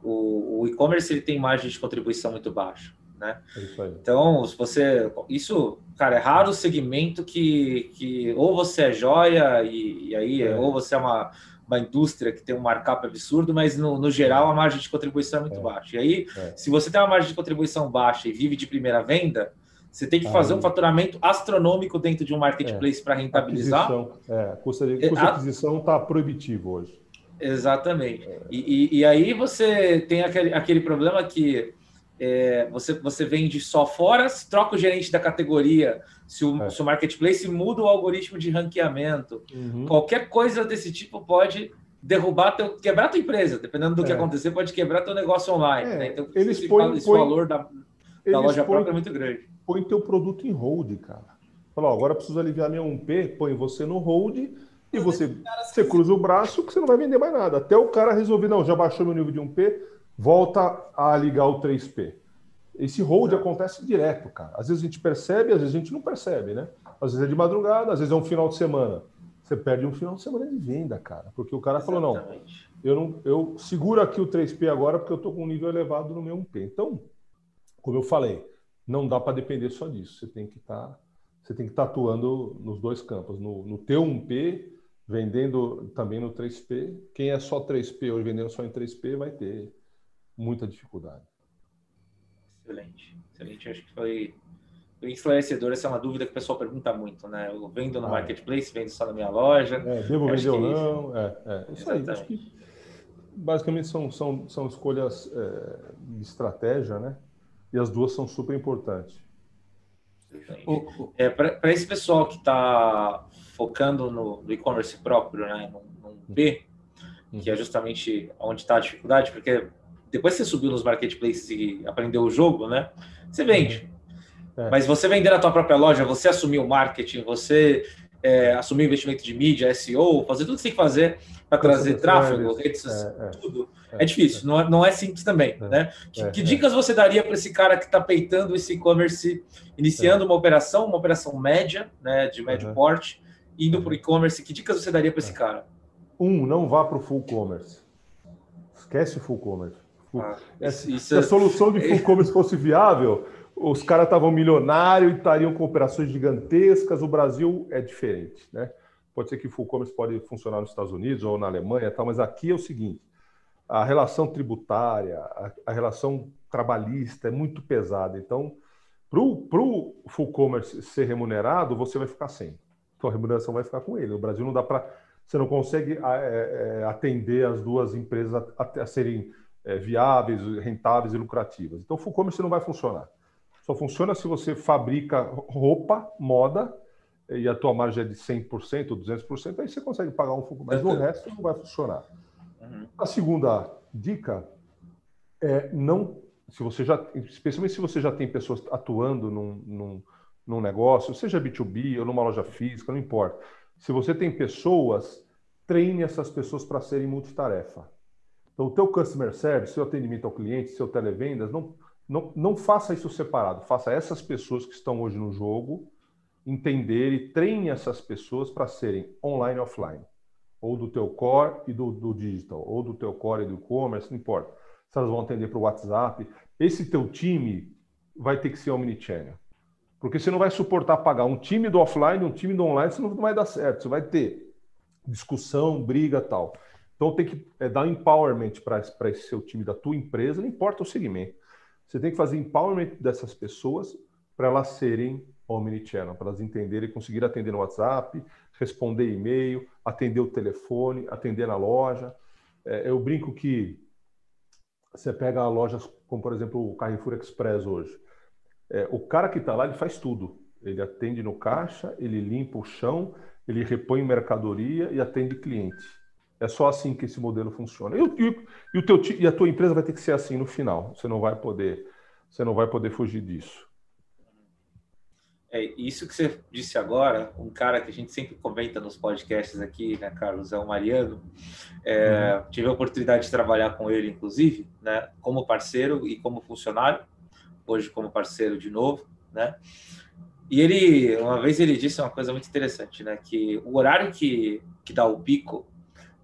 o, o e-commerce ele tem margem de contribuição muito baixa, né? É então, se você, isso, cara, é raro o segmento que, que ou você é joia e, e aí é. ou você é uma, uma indústria que tem um markup absurdo, mas no, no geral a margem de contribuição é muito é. baixa. E aí, é. se você tem uma margem de contribuição baixa e vive de primeira venda, você tem que fazer um faturamento astronômico dentro de um marketplace é. para rentabilizar. Aquisição, é, custo de, custo de aquisição está proibitivo hoje. Exatamente. É. E, e, e, aí você tem aquele, aquele problema que é, você, você vende só fora, troca o gerente da categoria, se o, é. se o marketplace muda o algoritmo de ranqueamento, uhum. qualquer coisa desse tipo pode derrubar teu, quebrar tua empresa, dependendo do que é. acontecer, pode quebrar teu negócio online. É. Né? Então, eles põem, esse põe, valor da, da loja põe, própria é muito grande põe teu produto em hold, cara. Fala, ó, agora preciso aliviar meu 1P, põe você no hold e você, você cruza o braço que você não vai vender mais nada. Até o cara resolver, não, já baixou meu nível de 1P, volta a ligar o 3P. Esse hold acontece direto, cara. Às vezes a gente percebe, às vezes a gente não percebe, né? Às vezes é de madrugada, às vezes é um final de semana. Você perde um final de semana de venda, cara. Porque o cara Exatamente. falou, não, eu não, eu seguro aqui o 3P agora porque eu estou com um nível elevado no meu 1P. Então, como eu falei, não dá para depender só disso. Você tem que estar tá, você tem que estar tá atuando nos dois campos, no, no T1P, vendendo também no 3P. Quem é só 3P ou vendendo só em 3P vai ter muita dificuldade. Excelente, excelente. Acho que foi esclarecedor. Essa é uma dúvida que o pessoal pergunta muito, né? Eu vendo no ah, marketplace, vendo só na minha loja. É, devo vender ou é não? É, é. Isso Exatamente. aí. Acho que basicamente são, são, são escolhas é, de estratégia, né? E as duas são super importantes. É, Para esse pessoal que está focando no, no e-commerce próprio, né, no, no P, uhum. que é justamente onde está a dificuldade, porque depois que você subiu nos marketplaces e aprendeu o jogo, né, você vende. Uhum. É. Mas você vender na tua própria loja, você assumir o marketing, você é, assumir o investimento de mídia, SEO, fazer tudo que você tem que fazer para trazer tráfego, redes é, é, tudo. É, difícil, não é, não é simples também. É, né? Que, que dicas você daria para esse cara que está peitando esse e-commerce, iniciando uma operação, uma operação média, né, de médio porte, indo para o e-commerce? Que dicas você daria para esse cara? Um, não vá para o full commerce. Esquece o full commerce. Ah, isso, isso... Se a solução de full commerce fosse viável, os caras estavam milionários e estariam com operações gigantescas. O Brasil é diferente, né? Pode ser que full commerce pode funcionar nos Estados Unidos ou na Alemanha, tal, mas aqui é o seguinte: a relação tributária, a, a relação trabalhista é muito pesada. Então, para o full commerce ser remunerado, você vai ficar sem. Então, a remuneração vai ficar com ele. O Brasil não dá para. Você não consegue é, é, atender as duas empresas a, a, a serem é, viáveis, rentáveis e lucrativas. Então, o full commerce não vai funcionar. Só funciona se você fabrica roupa, moda, e a tua margem é de 100% ou 200%, aí você consegue pagar um pouco, mas o resto não vai funcionar. Uhum. A segunda dica é não, se você já, especialmente se você já tem pessoas atuando num, num, num negócio, seja B2B ou numa loja física, não importa. Se você tem pessoas, treine essas pessoas para serem multitarefa. Então, o teu customer service, seu atendimento ao cliente, seu televendas, não não, não faça isso separado. Faça essas pessoas que estão hoje no jogo entender e treine essas pessoas para serem online e offline. Ou do teu core e do, do digital, ou do teu core e do e-commerce, não importa. Se elas vão atender para o WhatsApp. Esse teu time vai ter que ser omnichannel. Porque você não vai suportar pagar um time do offline, um time do online, isso não vai dar certo. Você vai ter discussão, briga tal. Então tem que é, dar empowerment para esse seu time da tua empresa, não importa o segmento. Você tem que fazer empowerment dessas pessoas para elas serem omnichannel, para elas entenderem, conseguir atender no WhatsApp, responder e-mail, atender o telefone, atender na loja. É, eu brinco que você pega lojas como, por exemplo, o Carrefour Express hoje. É, o cara que está lá, ele faz tudo. Ele atende no caixa, ele limpa o chão, ele repõe mercadoria e atende cliente. É só assim que esse modelo funciona. E, e, e, o teu, e a tua empresa vai ter que ser assim no final. Você não vai poder, você não vai poder fugir disso. É isso que você disse agora. Um cara que a gente sempre comenta nos podcasts aqui, né, Carlos, é o Mariano. É, uhum. Tive a oportunidade de trabalhar com ele, inclusive, né, como parceiro e como funcionário. Hoje como parceiro de novo, né? E ele, uma vez ele disse uma coisa muito interessante, né? Que o horário que, que dá o pico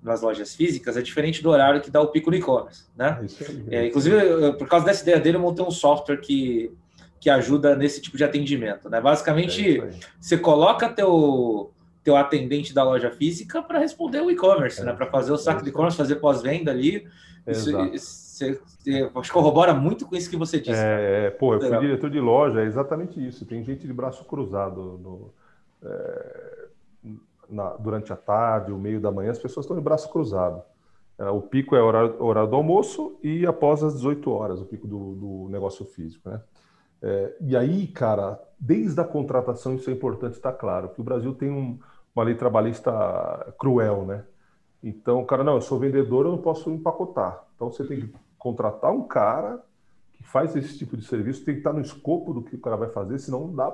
nas lojas físicas é diferente do horário que dá o pico no e-commerce, né? É, é inclusive, por causa dessa ideia dele, eu montei um software que, que ajuda nesse tipo de atendimento, né? Basicamente, é você coloca teu teu atendente da loja física para responder o e-commerce, né? É. Para fazer o saco de e-commerce, fazer pós-venda ali. Isso, você, você, acho que corrobora muito com isso que você disse. É, pô, eu fui diretor de loja, é exatamente isso. Tem gente de braço cruzado no, é, na, durante a tarde, o meio da manhã, as pessoas estão de braço cruzado. É, o pico é o horário, horário, do almoço e após as 18 horas, o pico do, do negócio físico. Né? É, e aí, cara, desde a contratação, isso é importante estar claro, que o Brasil tem um, uma lei trabalhista cruel, né? Então, cara, não, eu sou vendedor, eu não posso empacotar. Então, você tem que contratar um cara que faz esse tipo de serviço, tem que estar no escopo do que o cara vai fazer, senão dá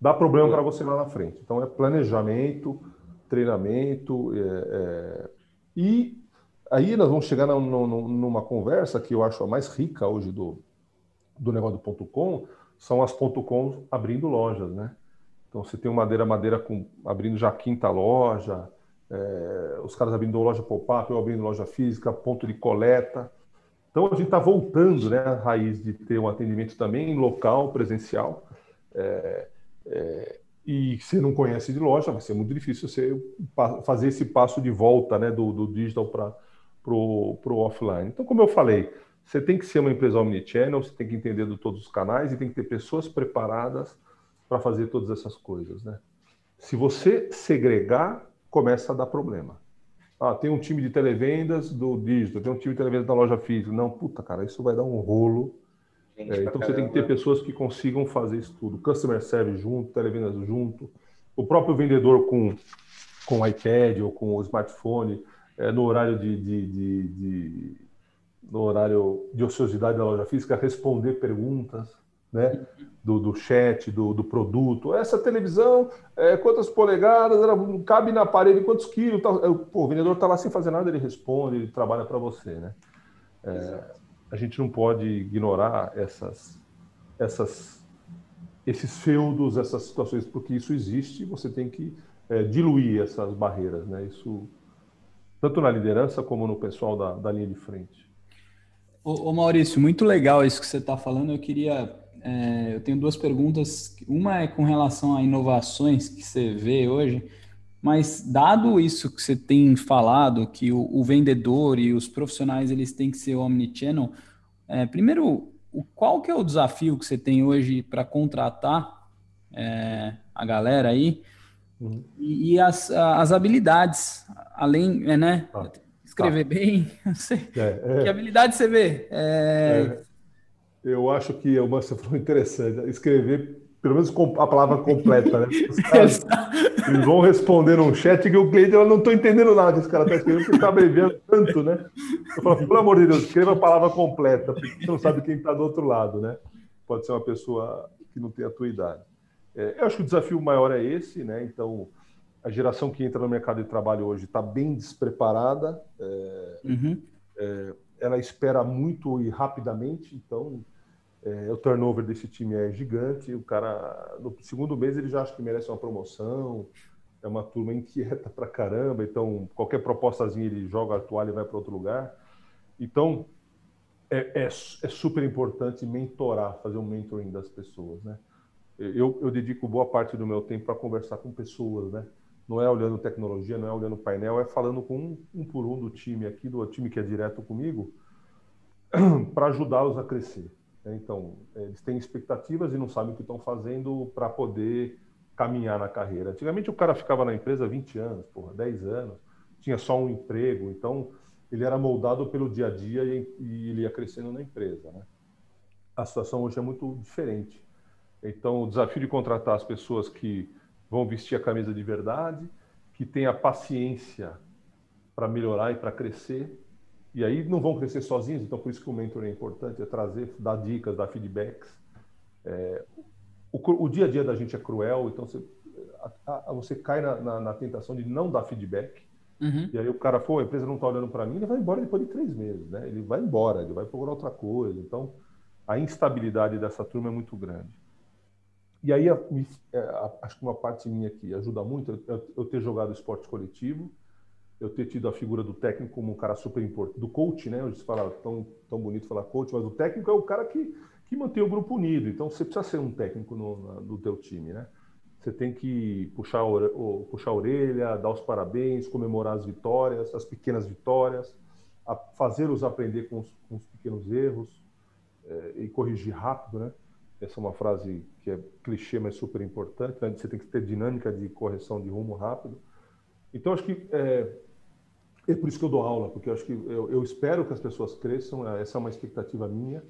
dá problema para você lá na frente. Então é planejamento, treinamento é, é... e aí nós vamos chegar numa conversa que eu acho a mais rica hoje do, do negócio do ponto .com, são as ponto .com abrindo lojas, né? Então você tem o Madeira Madeira com, abrindo já a quinta loja, é, os caras abrindo loja pop-up, eu abrindo loja física, ponto de coleta. Então a gente está voltando né, raiz de ter um atendimento também local, presencial. É, é, e se não conhece de loja, vai ser muito difícil você fazer esse passo de volta né, do, do digital para o offline. Então, como eu falei, você tem que ser uma empresa omnichannel, você tem que entender de todos os canais e tem que ter pessoas preparadas para fazer todas essas coisas. Né? Se você segregar, começa a dar problema. Ah, tem um time de televendas do digital, tem um time de televendas da loja física. Não, puta, cara, isso vai dar um rolo É, então você tem que ter pessoas que consigam fazer isso tudo. Customer service junto, televendas junto, o próprio vendedor com, com o iPad ou com o smartphone, é, no horário de, de, de, de, no horário de ociosidade da loja física, responder perguntas né, do, do chat, do, do produto. Essa televisão, é, quantas polegadas, ela cabe na parede, quantos quilos. Tá, pô, o vendedor está lá sem fazer nada, ele responde, ele trabalha para você. Né? É, a gente não pode ignorar essas, essas, esses feudos, essas situações, porque isso existe você tem que é, diluir essas barreiras, né? Isso tanto na liderança como no pessoal da, da linha de frente. Ô, ô, Maurício, muito legal isso que você está falando. Eu queria, é, eu tenho duas perguntas. Uma é com relação a inovações que você vê hoje. Mas dado isso que você tem falado, que o, o vendedor e os profissionais eles têm que ser omnichannel, é, primeiro, o, qual que é o desafio que você tem hoje para contratar é, a galera aí uhum. e, e, as, as habilidades, além, é, né? Ah, escrever tá. bem, sei, é, é. que habilidade você vê? É, é, eu acho que o Márcio falou interessante, escrever pelo menos a palavra completa, né? Caras, eles vão responder num chat que o cliente eu não estou entendendo nada que esse cara está escrevendo, porque está abreviando tanto, né? Eu falo, pelo amor de Deus, escreva a palavra completa, porque você não sabe quem está do outro lado, né? Pode ser uma pessoa que não tem a tua idade. É, eu acho que o desafio maior é esse, né? Então, a geração que entra no mercado de trabalho hoje está bem despreparada, é, uhum. é, ela espera muito e rapidamente, então é, o turnover desse time é gigante. O cara, no segundo mês, ele já acha que merece uma promoção. É uma turma inquieta pra caramba. Então, qualquer propostazinha, ele joga a toalha e vai para outro lugar. Então, é, é, é, super importante mentorar, fazer um mentoring das pessoas, né? Eu, eu dedico boa parte do meu tempo para conversar com pessoas, né? Não é olhando tecnologia, não é olhando painel, é falando com um, um por um do time aqui, do time que é direto comigo, para ajudá-los a crescer. Né? Então, eles têm expectativas e não sabem o que estão fazendo para poder caminhar na carreira. Antigamente o cara ficava na empresa 20 anos, porra, 10 anos, tinha só um emprego, então ele era moldado pelo dia a dia e, e ele ia crescendo na empresa. Né? A situação hoje é muito diferente. Então, o desafio de contratar as pessoas que vão vestir a camisa de verdade, que têm a paciência para melhorar e para crescer e aí não vão crescer sozinhos, então por isso que o mentor é importante, é trazer, dar dicas, dar feedbacks. É, o, o, dia a dia da gente é cruel, então você, a, a, você cai na, na, na, tentação de não dar feedback. Uhum. E aí o cara, pô, a empresa não está olhando para mim, ele vai embora depois de três meses, né? Ele vai embora, ele vai procurar outra coisa. Então, a instabilidade dessa turma é muito grande. E aí, a, a, é, acho que uma parte minha aqui ajuda muito eu, eu ter jogado esporte coletivo, eu ter tido a figura do técnico como um cara super importante, do coach, né? Hoje se fala tão, tão bonito falar coach, mas o técnico é o cara que, que mantém o grupo unido. Então você precisa ser um técnico no, no teu time, né? Você tem que puxar a, puxar a orelha, dar os parabéns, comemorar as vitórias, as pequenas vitórias, fazê-los aprender com os, com os, pequenos erros é, e corrigir rápido, né? Essa é uma frase que é clichê, mas super importante. Né? Você tem que ter dinâmica de correção de rumo rápido. Então, acho que é, é por isso que eu dou aula, porque eu acho que eu, eu espero que as pessoas cresçam, é, essa é uma expectativa minha.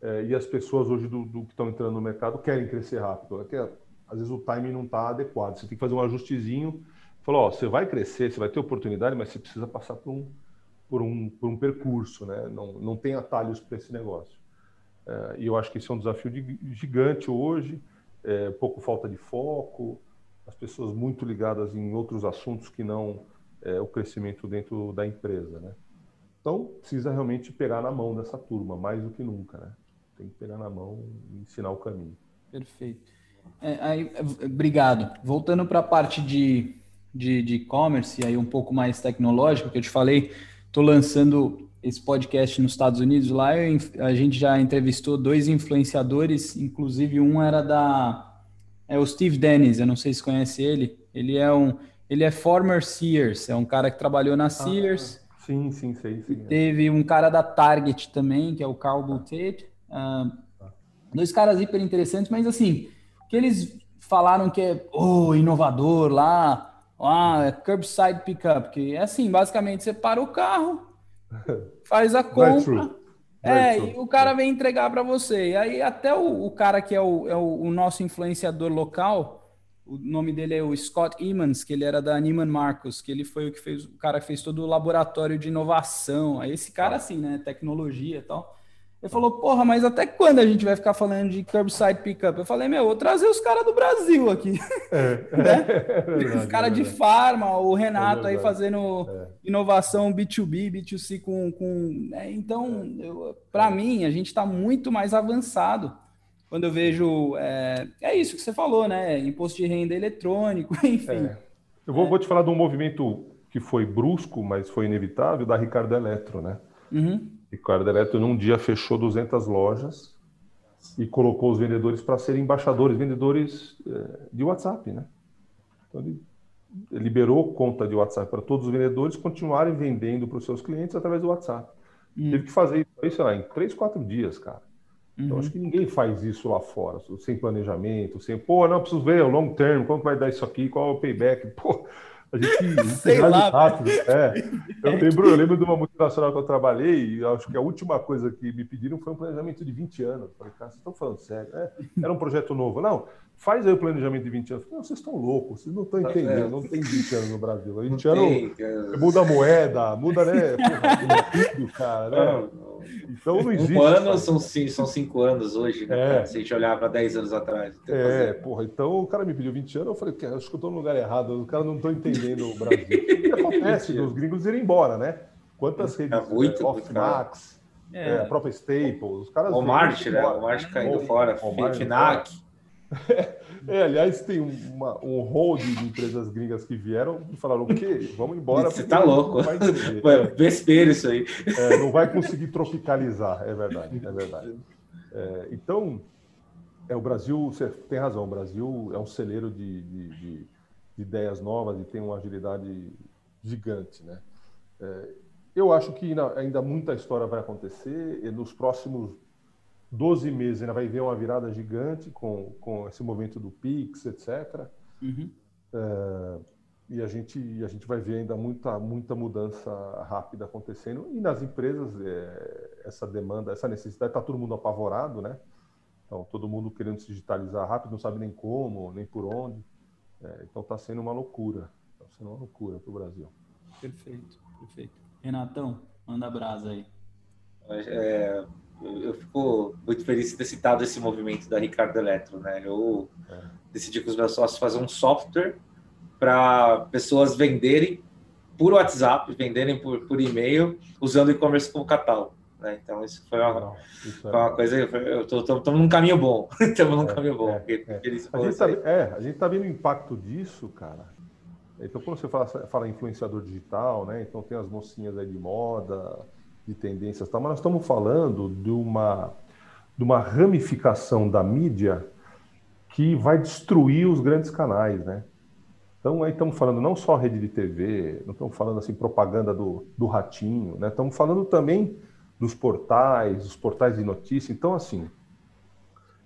É, e as pessoas hoje do, do, que estão entrando no mercado querem crescer rápido. É que, às vezes o timing não está adequado. Você tem que fazer um ajustezinho. Falou, você vai crescer, você vai ter oportunidade, mas você precisa passar por um, por um, por um percurso, né? Não, não tem atalhos para esse negócio. É, e eu acho que esse é um desafio de, gigante hoje. É, pouco falta de foco, as pessoas muito ligadas em outros assuntos que não é, o crescimento dentro da empresa, né? Então, precisa realmente pegar na mão dessa turma, mais do que nunca, né? Tem que pegar na mão e ensinar o caminho. Perfeito. É, aí, obrigado. Voltando para a parte de de e-commerce, aí um pouco mais tecnológico, que eu te falei, estou lançando esse podcast nos Estados Unidos. Lá eu, a gente já entrevistou dois influenciadores, inclusive um era da... É o Steve Dennis, eu não sei se conhece ele. Ele é um ele é former Sears, é um cara que trabalhou na ah, Sears. Ah, sim, sim, sei, sim. Teve um cara da Target também, que é o Carl Boutet. Uh, dois caras hiper interessantes, mas assim, que eles falaram que é oh, inovador lá, ah, é curbside pickup, que é assim, basicamente você para o carro, faz a compra É, e o cara vem entregar para você. E aí até o, o cara que é, o, é o, o, nosso influenciador local, o nome dele é o Scott Emmons, que ele era da Neiman Marcos, que ele foi o que fez, o cara que fez todo o laboratório de inovação. Aí esse cara, assim, né, tecnologia e tal. Ele falou, porra, mas até quando a gente vai ficar falando de curbside pickup? Eu falei, meu, vou trazer os caras do Brasil aqui. É, né? é verdade, os caras é de farma, o Renato é aí fazendo é. inovação B2B, B2C com. com né? Então, para mim, a gente está muito mais avançado. Quando eu vejo. É, é, isso que você falou, né? Imposto de renda eletrônico, enfim. É. Eu vou, vou te falar de um movimento que foi brusco, mas foi inevitável, da Ricardo Eletro, né? Uhum. Ricardo Eletro, num dia, fechou 200 lojas e colocou os vendedores para serem embaixadores, vendedores é, de WhatsApp, né? Então, ele liberou conta de WhatsApp para todos os vendedores continuarem vendendo para os seus clientes através do WhatsApp. Uhum. Teve que fazer isso, sei lá, em três, quatro dias, cara. Então, uhum. acho que ninguém faz isso lá fora, sem planejamento, sem, pô, não, preciso ver o long term, quanto vai dar isso aqui, qual é o payback. Pô, a gente Sei lá. rápido. É. Eu lembro, eu lembro de uma multinacional que eu trabalhei e acho que a última coisa que me pediram foi um planejamento de 20 anos. Eu falei, cara, vocês estão falando sério? É, era um projeto novo. Não, faz aí o planejamento de 20 anos. Falei, não, vocês estão loucos, vocês não estão tá entendendo. Não tem 20 anos no Brasil. 20 anos muda a moeda, muda, né? Porra, tudo, cara, né? Então não existe. Um ano são, são cinco anos hoje, né? É. Se a gente olhar para 10 anos atrás. É, porra, então o cara me pediu 20 anos, eu falei, acho que eu estou no lugar errado, o cara não estou entendendo o Brasil. o que acontece? os gringos irem embora, né? Quantas redes? É muito, é, Off-Max, é. é. a própria Staples, os caras. O Mart, né? O Mart caindo fora, o Finac. É, aliás, tem uma, um rol de empresas gringas que vieram e falaram: o quê? Vamos embora. Você tá louco. Vespeiro isso aí. É, não vai conseguir tropicalizar, é verdade, é verdade. É, então, é, o Brasil, você tem razão, o Brasil é um celeiro de, de, de ideias novas e tem uma agilidade gigante, né? É, eu acho que ainda muita história vai acontecer e nos próximos 12 meses ainda vai ver uma virada gigante com, com esse movimento do Pix, etc. Uhum. É, e a gente, a gente vai ver ainda muita, muita mudança rápida acontecendo. E nas empresas, é, essa demanda, essa necessidade, está todo mundo apavorado, né? Então, todo mundo querendo se digitalizar rápido, não sabe nem como, nem por onde. É, então, está sendo uma loucura. Está sendo uma loucura para o Brasil. Perfeito, perfeito. Renatão, manda brasa aí. É, eu fico muito feliz de ter citado esse movimento da Ricardo Eletro, né? Eu é. decidi com os meus sócios fazer um software para pessoas venderem por WhatsApp, venderem por, por e-mail, usando o e-commerce como catálogo. Né? Então, isso foi uma, Não, isso foi uma é coisa. Estamos num caminho bom. Estamos num é, caminho bom. É, é. A, gente tá, é, a gente tá vendo o impacto disso, cara. Então, quando você fala, fala influenciador digital, né? Então, tem as mocinhas aí de moda de tendências, tá? mas nós estamos falando de uma, de uma ramificação da mídia que vai destruir os grandes canais, né? Então aí estamos falando não só rede de TV, não estamos falando assim propaganda do, do ratinho, né? Estamos falando também dos portais, dos portais de notícia. Então assim,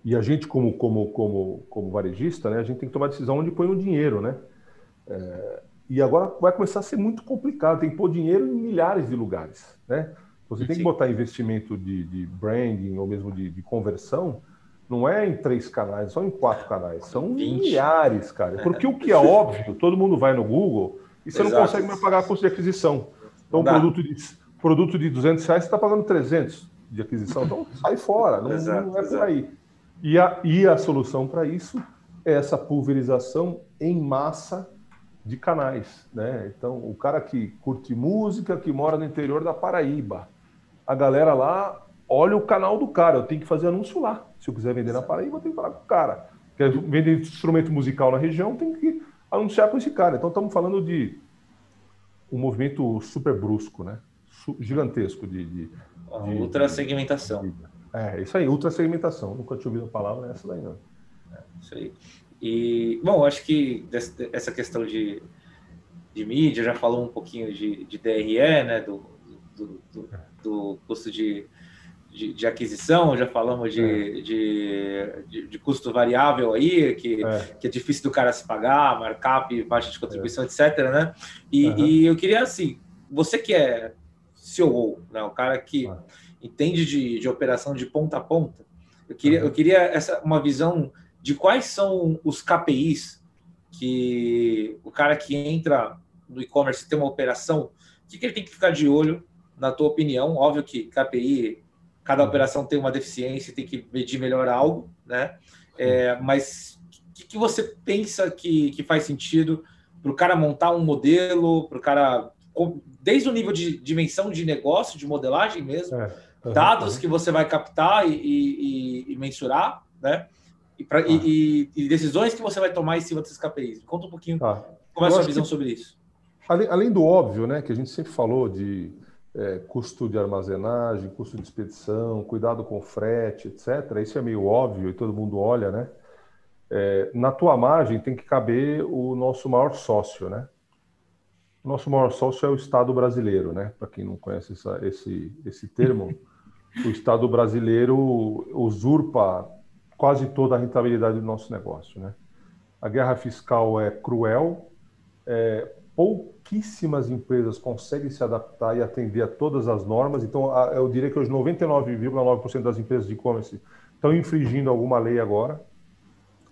e a gente como como como como varejista, né? A gente tem que tomar decisão onde põe o dinheiro, né? É, e agora vai começar a ser muito complicado. Tem que pôr dinheiro em milhares de lugares, né? Você tem que botar investimento de, de branding ou mesmo de, de, conversão, não é em três canais, só em quatro canais, são 20. milhares, cara. Porque o que é óbvio, todo mundo vai no Google e você Exato. não consegue mais pagar custo de aquisição. Então, um produto de, produto de 200 reais, você está pagando 300 de aquisição. Então, sai fora, não, exato, não é por aí. E a, e a solução para isso é essa pulverização em massa de canais, né? Então, o cara que curte música, que mora no interior da Paraíba, a galera lá olha o canal do cara. Eu tenho que fazer anúncio lá. Se eu quiser vender na Paraíba, eu tenho que falar com o cara. Quer vender instrumento musical na região, tem que anunciar com esse cara. Então estamos falando de um movimento super brusco, né? Gigantesco de, de, de ultra segmentação. De, é, isso aí, ultra segmentação. Nunca tinha ouvido a palavra essa daí, não. É, isso aí. E, bom, acho que essa questão de, de mídia, já falou um pouquinho de, de DRE, né? Do, do, do, do custo de, de, de, aquisição, já falamos de, é. de, de, de, custo variável aí, que é. que é difícil do cara se pagar, markup, baixa de contribuição, é. etc. Né? E, uhum. e, eu queria, assim, você que é CEO, né, o cara que entende de, de operação de ponta a ponta. Eu queria, eu queria essa, uma visão de quais são os KPIs que o cara que entra no e-commerce tem uma operação, o que, que ele tem que ficar de olho, na tua opinião? Óbvio que KPI, cada operação tem uma deficiência, tem que medir melhor algo, né? É, mas o que, que, você pensa que, que faz sentido para o cara montar um modelo, para o cara, desde o nível de dimensão de negócio, de modelagem mesmo, é, uhum, dados que você vai captar e, e, e mensurar, né? E, pra, ah. e, decisões que você vai tomar em cima desses KPIs. Conta um pouquinho ah. como é a sua visão que, sobre isso. Além, além, do óbvio, né, que a gente sempre falou de é, custo de armazenagem, custo de expedição, cuidado com frete, etc. Isso é meio óbvio e todo mundo olha, né? É, na tua margem tem que caber o nosso maior sócio, né? Nosso maior sócio é o Estado brasileiro, né? Para quem não conhece essa, esse, esse termo, o Estado brasileiro usurpa quase toda a rentabilidade do nosso negócio, né? A guerra fiscal é cruel, é, pouquíssimas empresas conseguem se adaptar e atender a todas as normas. Então, eu diria que os 99,9% das empresas de e-commerce estão infringindo alguma lei agora,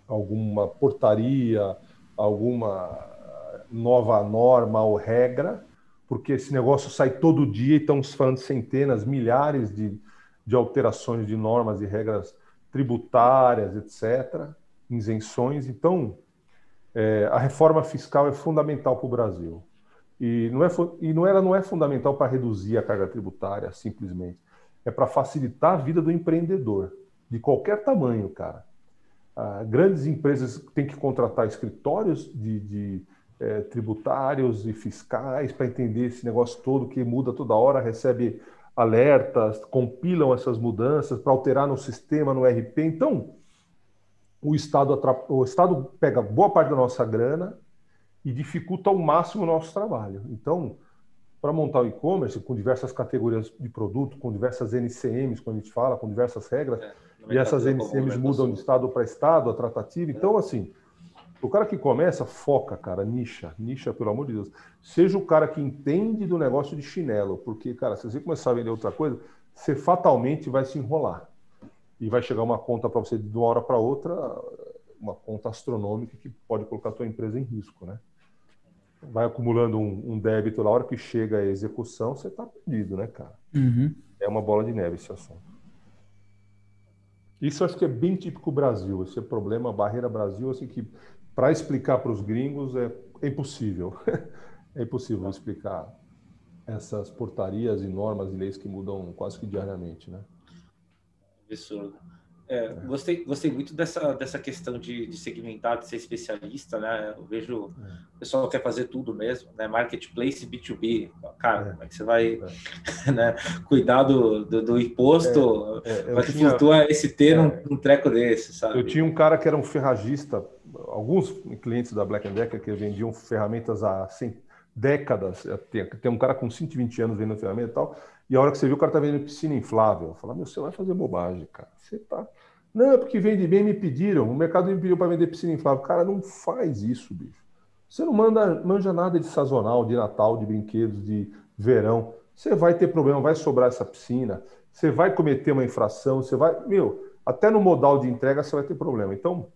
alguma portaria, alguma nova norma ou regra, porque esse negócio sai todo dia e estamos falando de centenas, milhares de, de alterações de normas e regras tributárias, etc., isenções. Então, é, a reforma fiscal é fundamental para o Brasil. E, não é, e não, ela não é fundamental para reduzir a carga tributária, simplesmente. É para facilitar a vida do empreendedor, de qualquer tamanho, cara. Ah, grandes empresas têm que contratar escritórios de, de é, tributários e fiscais para entender esse negócio todo que muda toda hora, recebe alertas, compilam essas mudanças para alterar no sistema, no RP. Então, o Estado, o Estado pega boa parte da nossa grana e dificulta ao máximo o nosso trabalho. Então, para montar o e-commerce com diversas categorias de produto, com diversas NCMs, quando a gente fala, com diversas regras, é, e essas NCMs mudam de estado para estado, a tratativa. Então, assim, o cara que começa, foca, cara, nicha, nicha, pelo amor de Deus. Seja o cara que entende do negócio de chinelo, porque, cara, se você começar a vender outra coisa, você fatalmente vai se enrolar e vai chegar uma conta para você de uma hora para outra, uma conta astronômica que pode colocar a tua empresa em risco, né? Vai acumulando um, um débito na hora que chega a execução, você está perdido, né, cara? Uhum. É uma bola de neve esse assunto. Isso acho que é bem típico Brasil, esse problema, barreira Brasil, assim que para explicar para os gringos é, é impossível. é impossível explicar essas portarias e normas e leis que mudam quase que diariamente, né? absurdo. É, gostei, gostei muito dessa, dessa questão de, de segmentar, de ser especialista, né? Eu vejo o pessoal quer fazer tudo mesmo, né? Marketplace B2B. Cara, é. como é que você vai é. né? cuidar do, do, do imposto? É, é vai tinha, flutuar esse ter um, é. um, treco desse, sabe? Eu tinha um cara que era um ferragista, alguns clientes da Black Decker que vendiam ferramentas há assim, décadas. Tem, tem um cara com 120 anos vendendo ferramenta e tal. E a hora que você viu, o cara tá vendendo piscina inflável. Fala, meu, você vai fazer bobagem, cara. Você tá. Não, é porque vende bem, me pediram. O mercado me pediu para vender piscina inflável. Cara, não faz isso, bicho. Você não manda, manja nada de sazonal, de Natal, de brinquedos, de verão. Você vai ter problema, vai sobrar essa piscina. Você vai cometer uma infração, você vai. Meu, até no modal de entrega você vai ter problema. Então,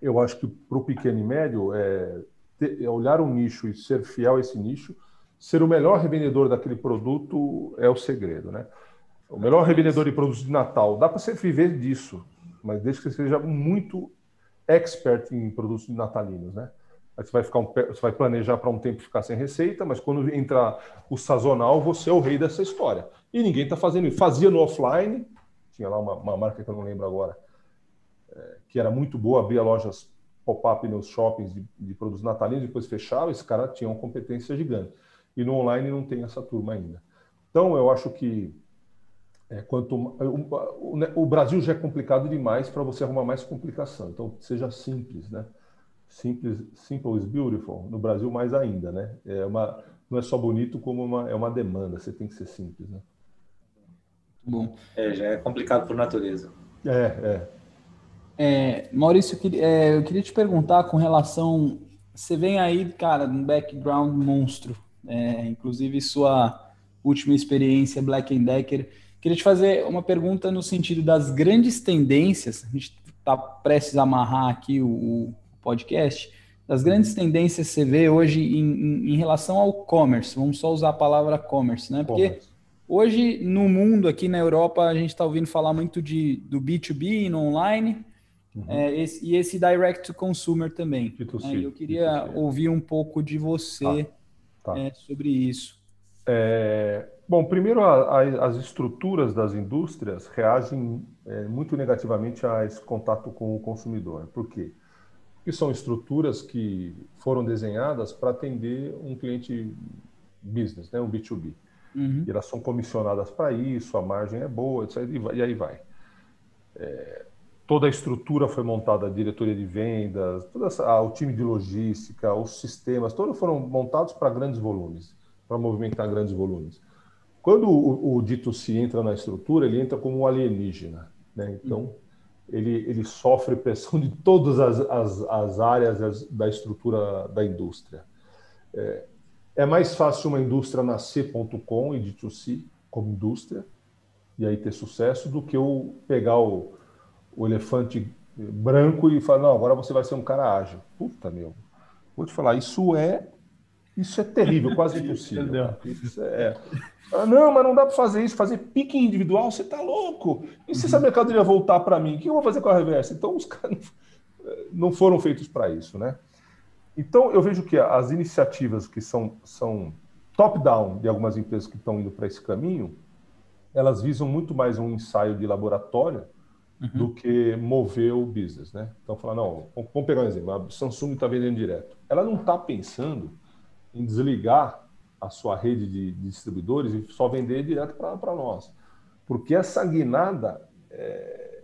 eu acho que para o pequeno e médio, é, ter, é olhar um nicho e ser fiel a esse nicho ser o melhor revendedor daquele produto é o segredo, né? O melhor revendedor de produtos de Natal, dá para você viver disso, mas desde que você seja muito expert em produtos natalinos, né? Aí você vai, ficar um, você vai planejar para um tempo ficar sem receita, mas quando entrar o sazonal, você é o rei dessa história. E ninguém está fazendo isso. Fazia no offline, tinha lá uma, uma, marca que eu não lembro agora, que era muito boa, abria lojas pop-up nos shoppings de, de produtos natalinos, depois fechava, esse cara tinha uma competência gigante e no online não tem essa turma ainda. Então, eu acho que é, quanto o, o, o, Brasil já é complicado demais para você arrumar mais complicação. Então, seja simples, né? Simples, simple is beautiful. No Brasil, mais ainda, né? É uma, não é só bonito, como uma, é uma demanda. Você tem que ser simples, né? Bom. É, já é complicado por natureza. É, é. É Maurício, eu queria, é, eu queria te perguntar com relação. Você vem aí, cara, um background monstro é, inclusive sua última experiência Black Decker Queria te fazer uma pergunta no sentido das grandes tendências. A gente está prestes a amarrar aqui o, o, podcast. Das grandes tendências que você vê hoje em, em, em, relação ao commerce. Vamos só usar a palavra commerce, né? Porque commerce. hoje no mundo, aqui na Europa, a gente está ouvindo falar muito de, do B2B no online. Uhum. É, esse, e esse direct to consumer também. É, eu queria ouvir um pouco de você tá. Tá. É, sobre isso. É, bom, primeiro, a, a, as estruturas das indústrias reagem é, muito negativamente a esse contato com o consumidor. Por quê? Porque são estruturas que foram desenhadas para atender um cliente business, né, um B2B. Uhum. E elas são comissionadas para isso, a margem é boa, etc, e aí vai. É, toda a estrutura foi montada, a diretoria de vendas, toda essa, o time de logística, os sistemas, todos foram montados para grandes volumes para movimentar grandes volumes. Quando o, o dito se entra na estrutura, ele entra como um alienígena. Né? Então, ele, ele sofre pressão de todas as, as, as áreas da estrutura da indústria. É, é mais fácil uma indústria nascer.com e dito se como indústria e aí ter sucesso do que eu pegar o, o elefante branco e falar, não, agora você vai ser um cara ágil. Puta, meu. Vou te falar, isso é isso é terrível, quase impossível. Isso é... Ah, não, mas não dá para fazer isso, fazer pique individual, você está louco. E se essa mercadoria voltar para mim, o que eu vou fazer com a reversa? Então, os caras não foram feitos para isso, né? Então, eu vejo que as iniciativas que são, são top-down de algumas empresas que estão indo para esse caminho, elas visam muito mais um ensaio de laboratório uhum. do que mover o business, né? Então, falar, não, vamos pegar um exemplo, a Samsung está vendendo direto. Ela não está pensando em desligar a sua rede de, de distribuidores e só vender direto para nós. Porque essa guinada é,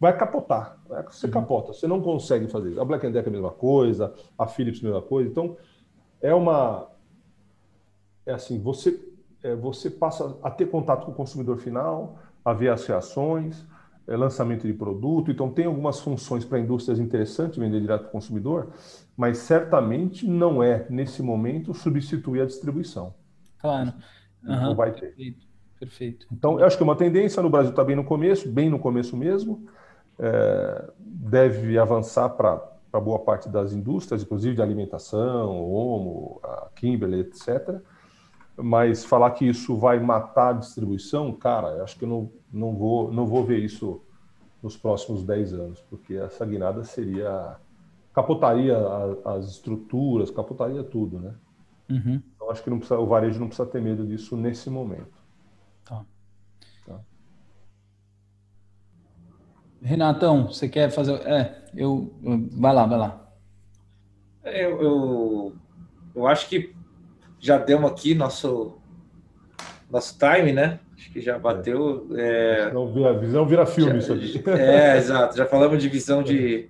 vai capotar. Né? Você uhum. capota, você não consegue fazer isso. A Black Decker é a mesma coisa, a Philips é a mesma coisa. Então, é uma. É assim, você, é, você passa a ter contato com o consumidor final, a ver as reações, lançamento de produto. Então, tem algumas funções para indústrias interessantes vender direto para o consumidor, mas certamente não é, nesse momento, substituir a distribuição. Claro. Uhum. Não vai ter. Perfeito. Perfeito. Então, eu acho que é uma tendência, no Brasil está bem no começo, bem no começo mesmo, é, deve avançar para boa parte das indústrias, inclusive de alimentação, Omo, a Kimberley, etc., mas falar que isso vai matar a distribuição, cara, acho que eu não, não, vou, não vou ver isso nos próximos 10 anos, porque essa guinada seria. capotaria as estruturas, capotaria tudo, né? Uhum. Então acho que não precisa, o varejo não precisa ter medo disso nesse momento. Tá. tá. Renatão, você quer fazer. É, eu. Vai lá, vai lá. Eu, eu, eu acho que já demos aqui nosso, nosso time, né? Acho que já bateu. É, não vira, visão vira filme já, isso aqui. É, exato. Já falamos de visão de,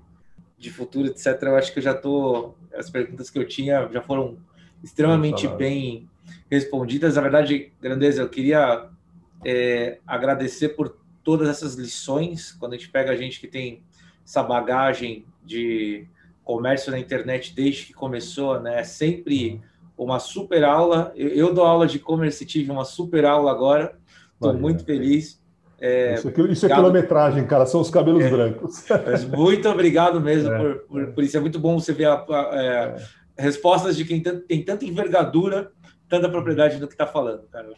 de futuro, etc. Eu acho que eu já tô. As perguntas que eu tinha já foram extremamente bem respondidas. Na verdade, grandeza, eu queria é, agradecer por todas essas lições. Quando a gente pega a gente que tem essa bagagem de comércio na internet desde que começou, né? Sempre uhum uma super aula. Eu, eu dou aula de e-commerce, tive uma super aula agora. Estou muito feliz. É, isso, é, isso é quilometragem, cara, são os cabelos é, brancos. muito obrigado mesmo é, por, por, por, isso. É muito bom você ver a, a, é, é. respostas de quem tem tanta envergadura, tanta propriedade no que está falando, cara.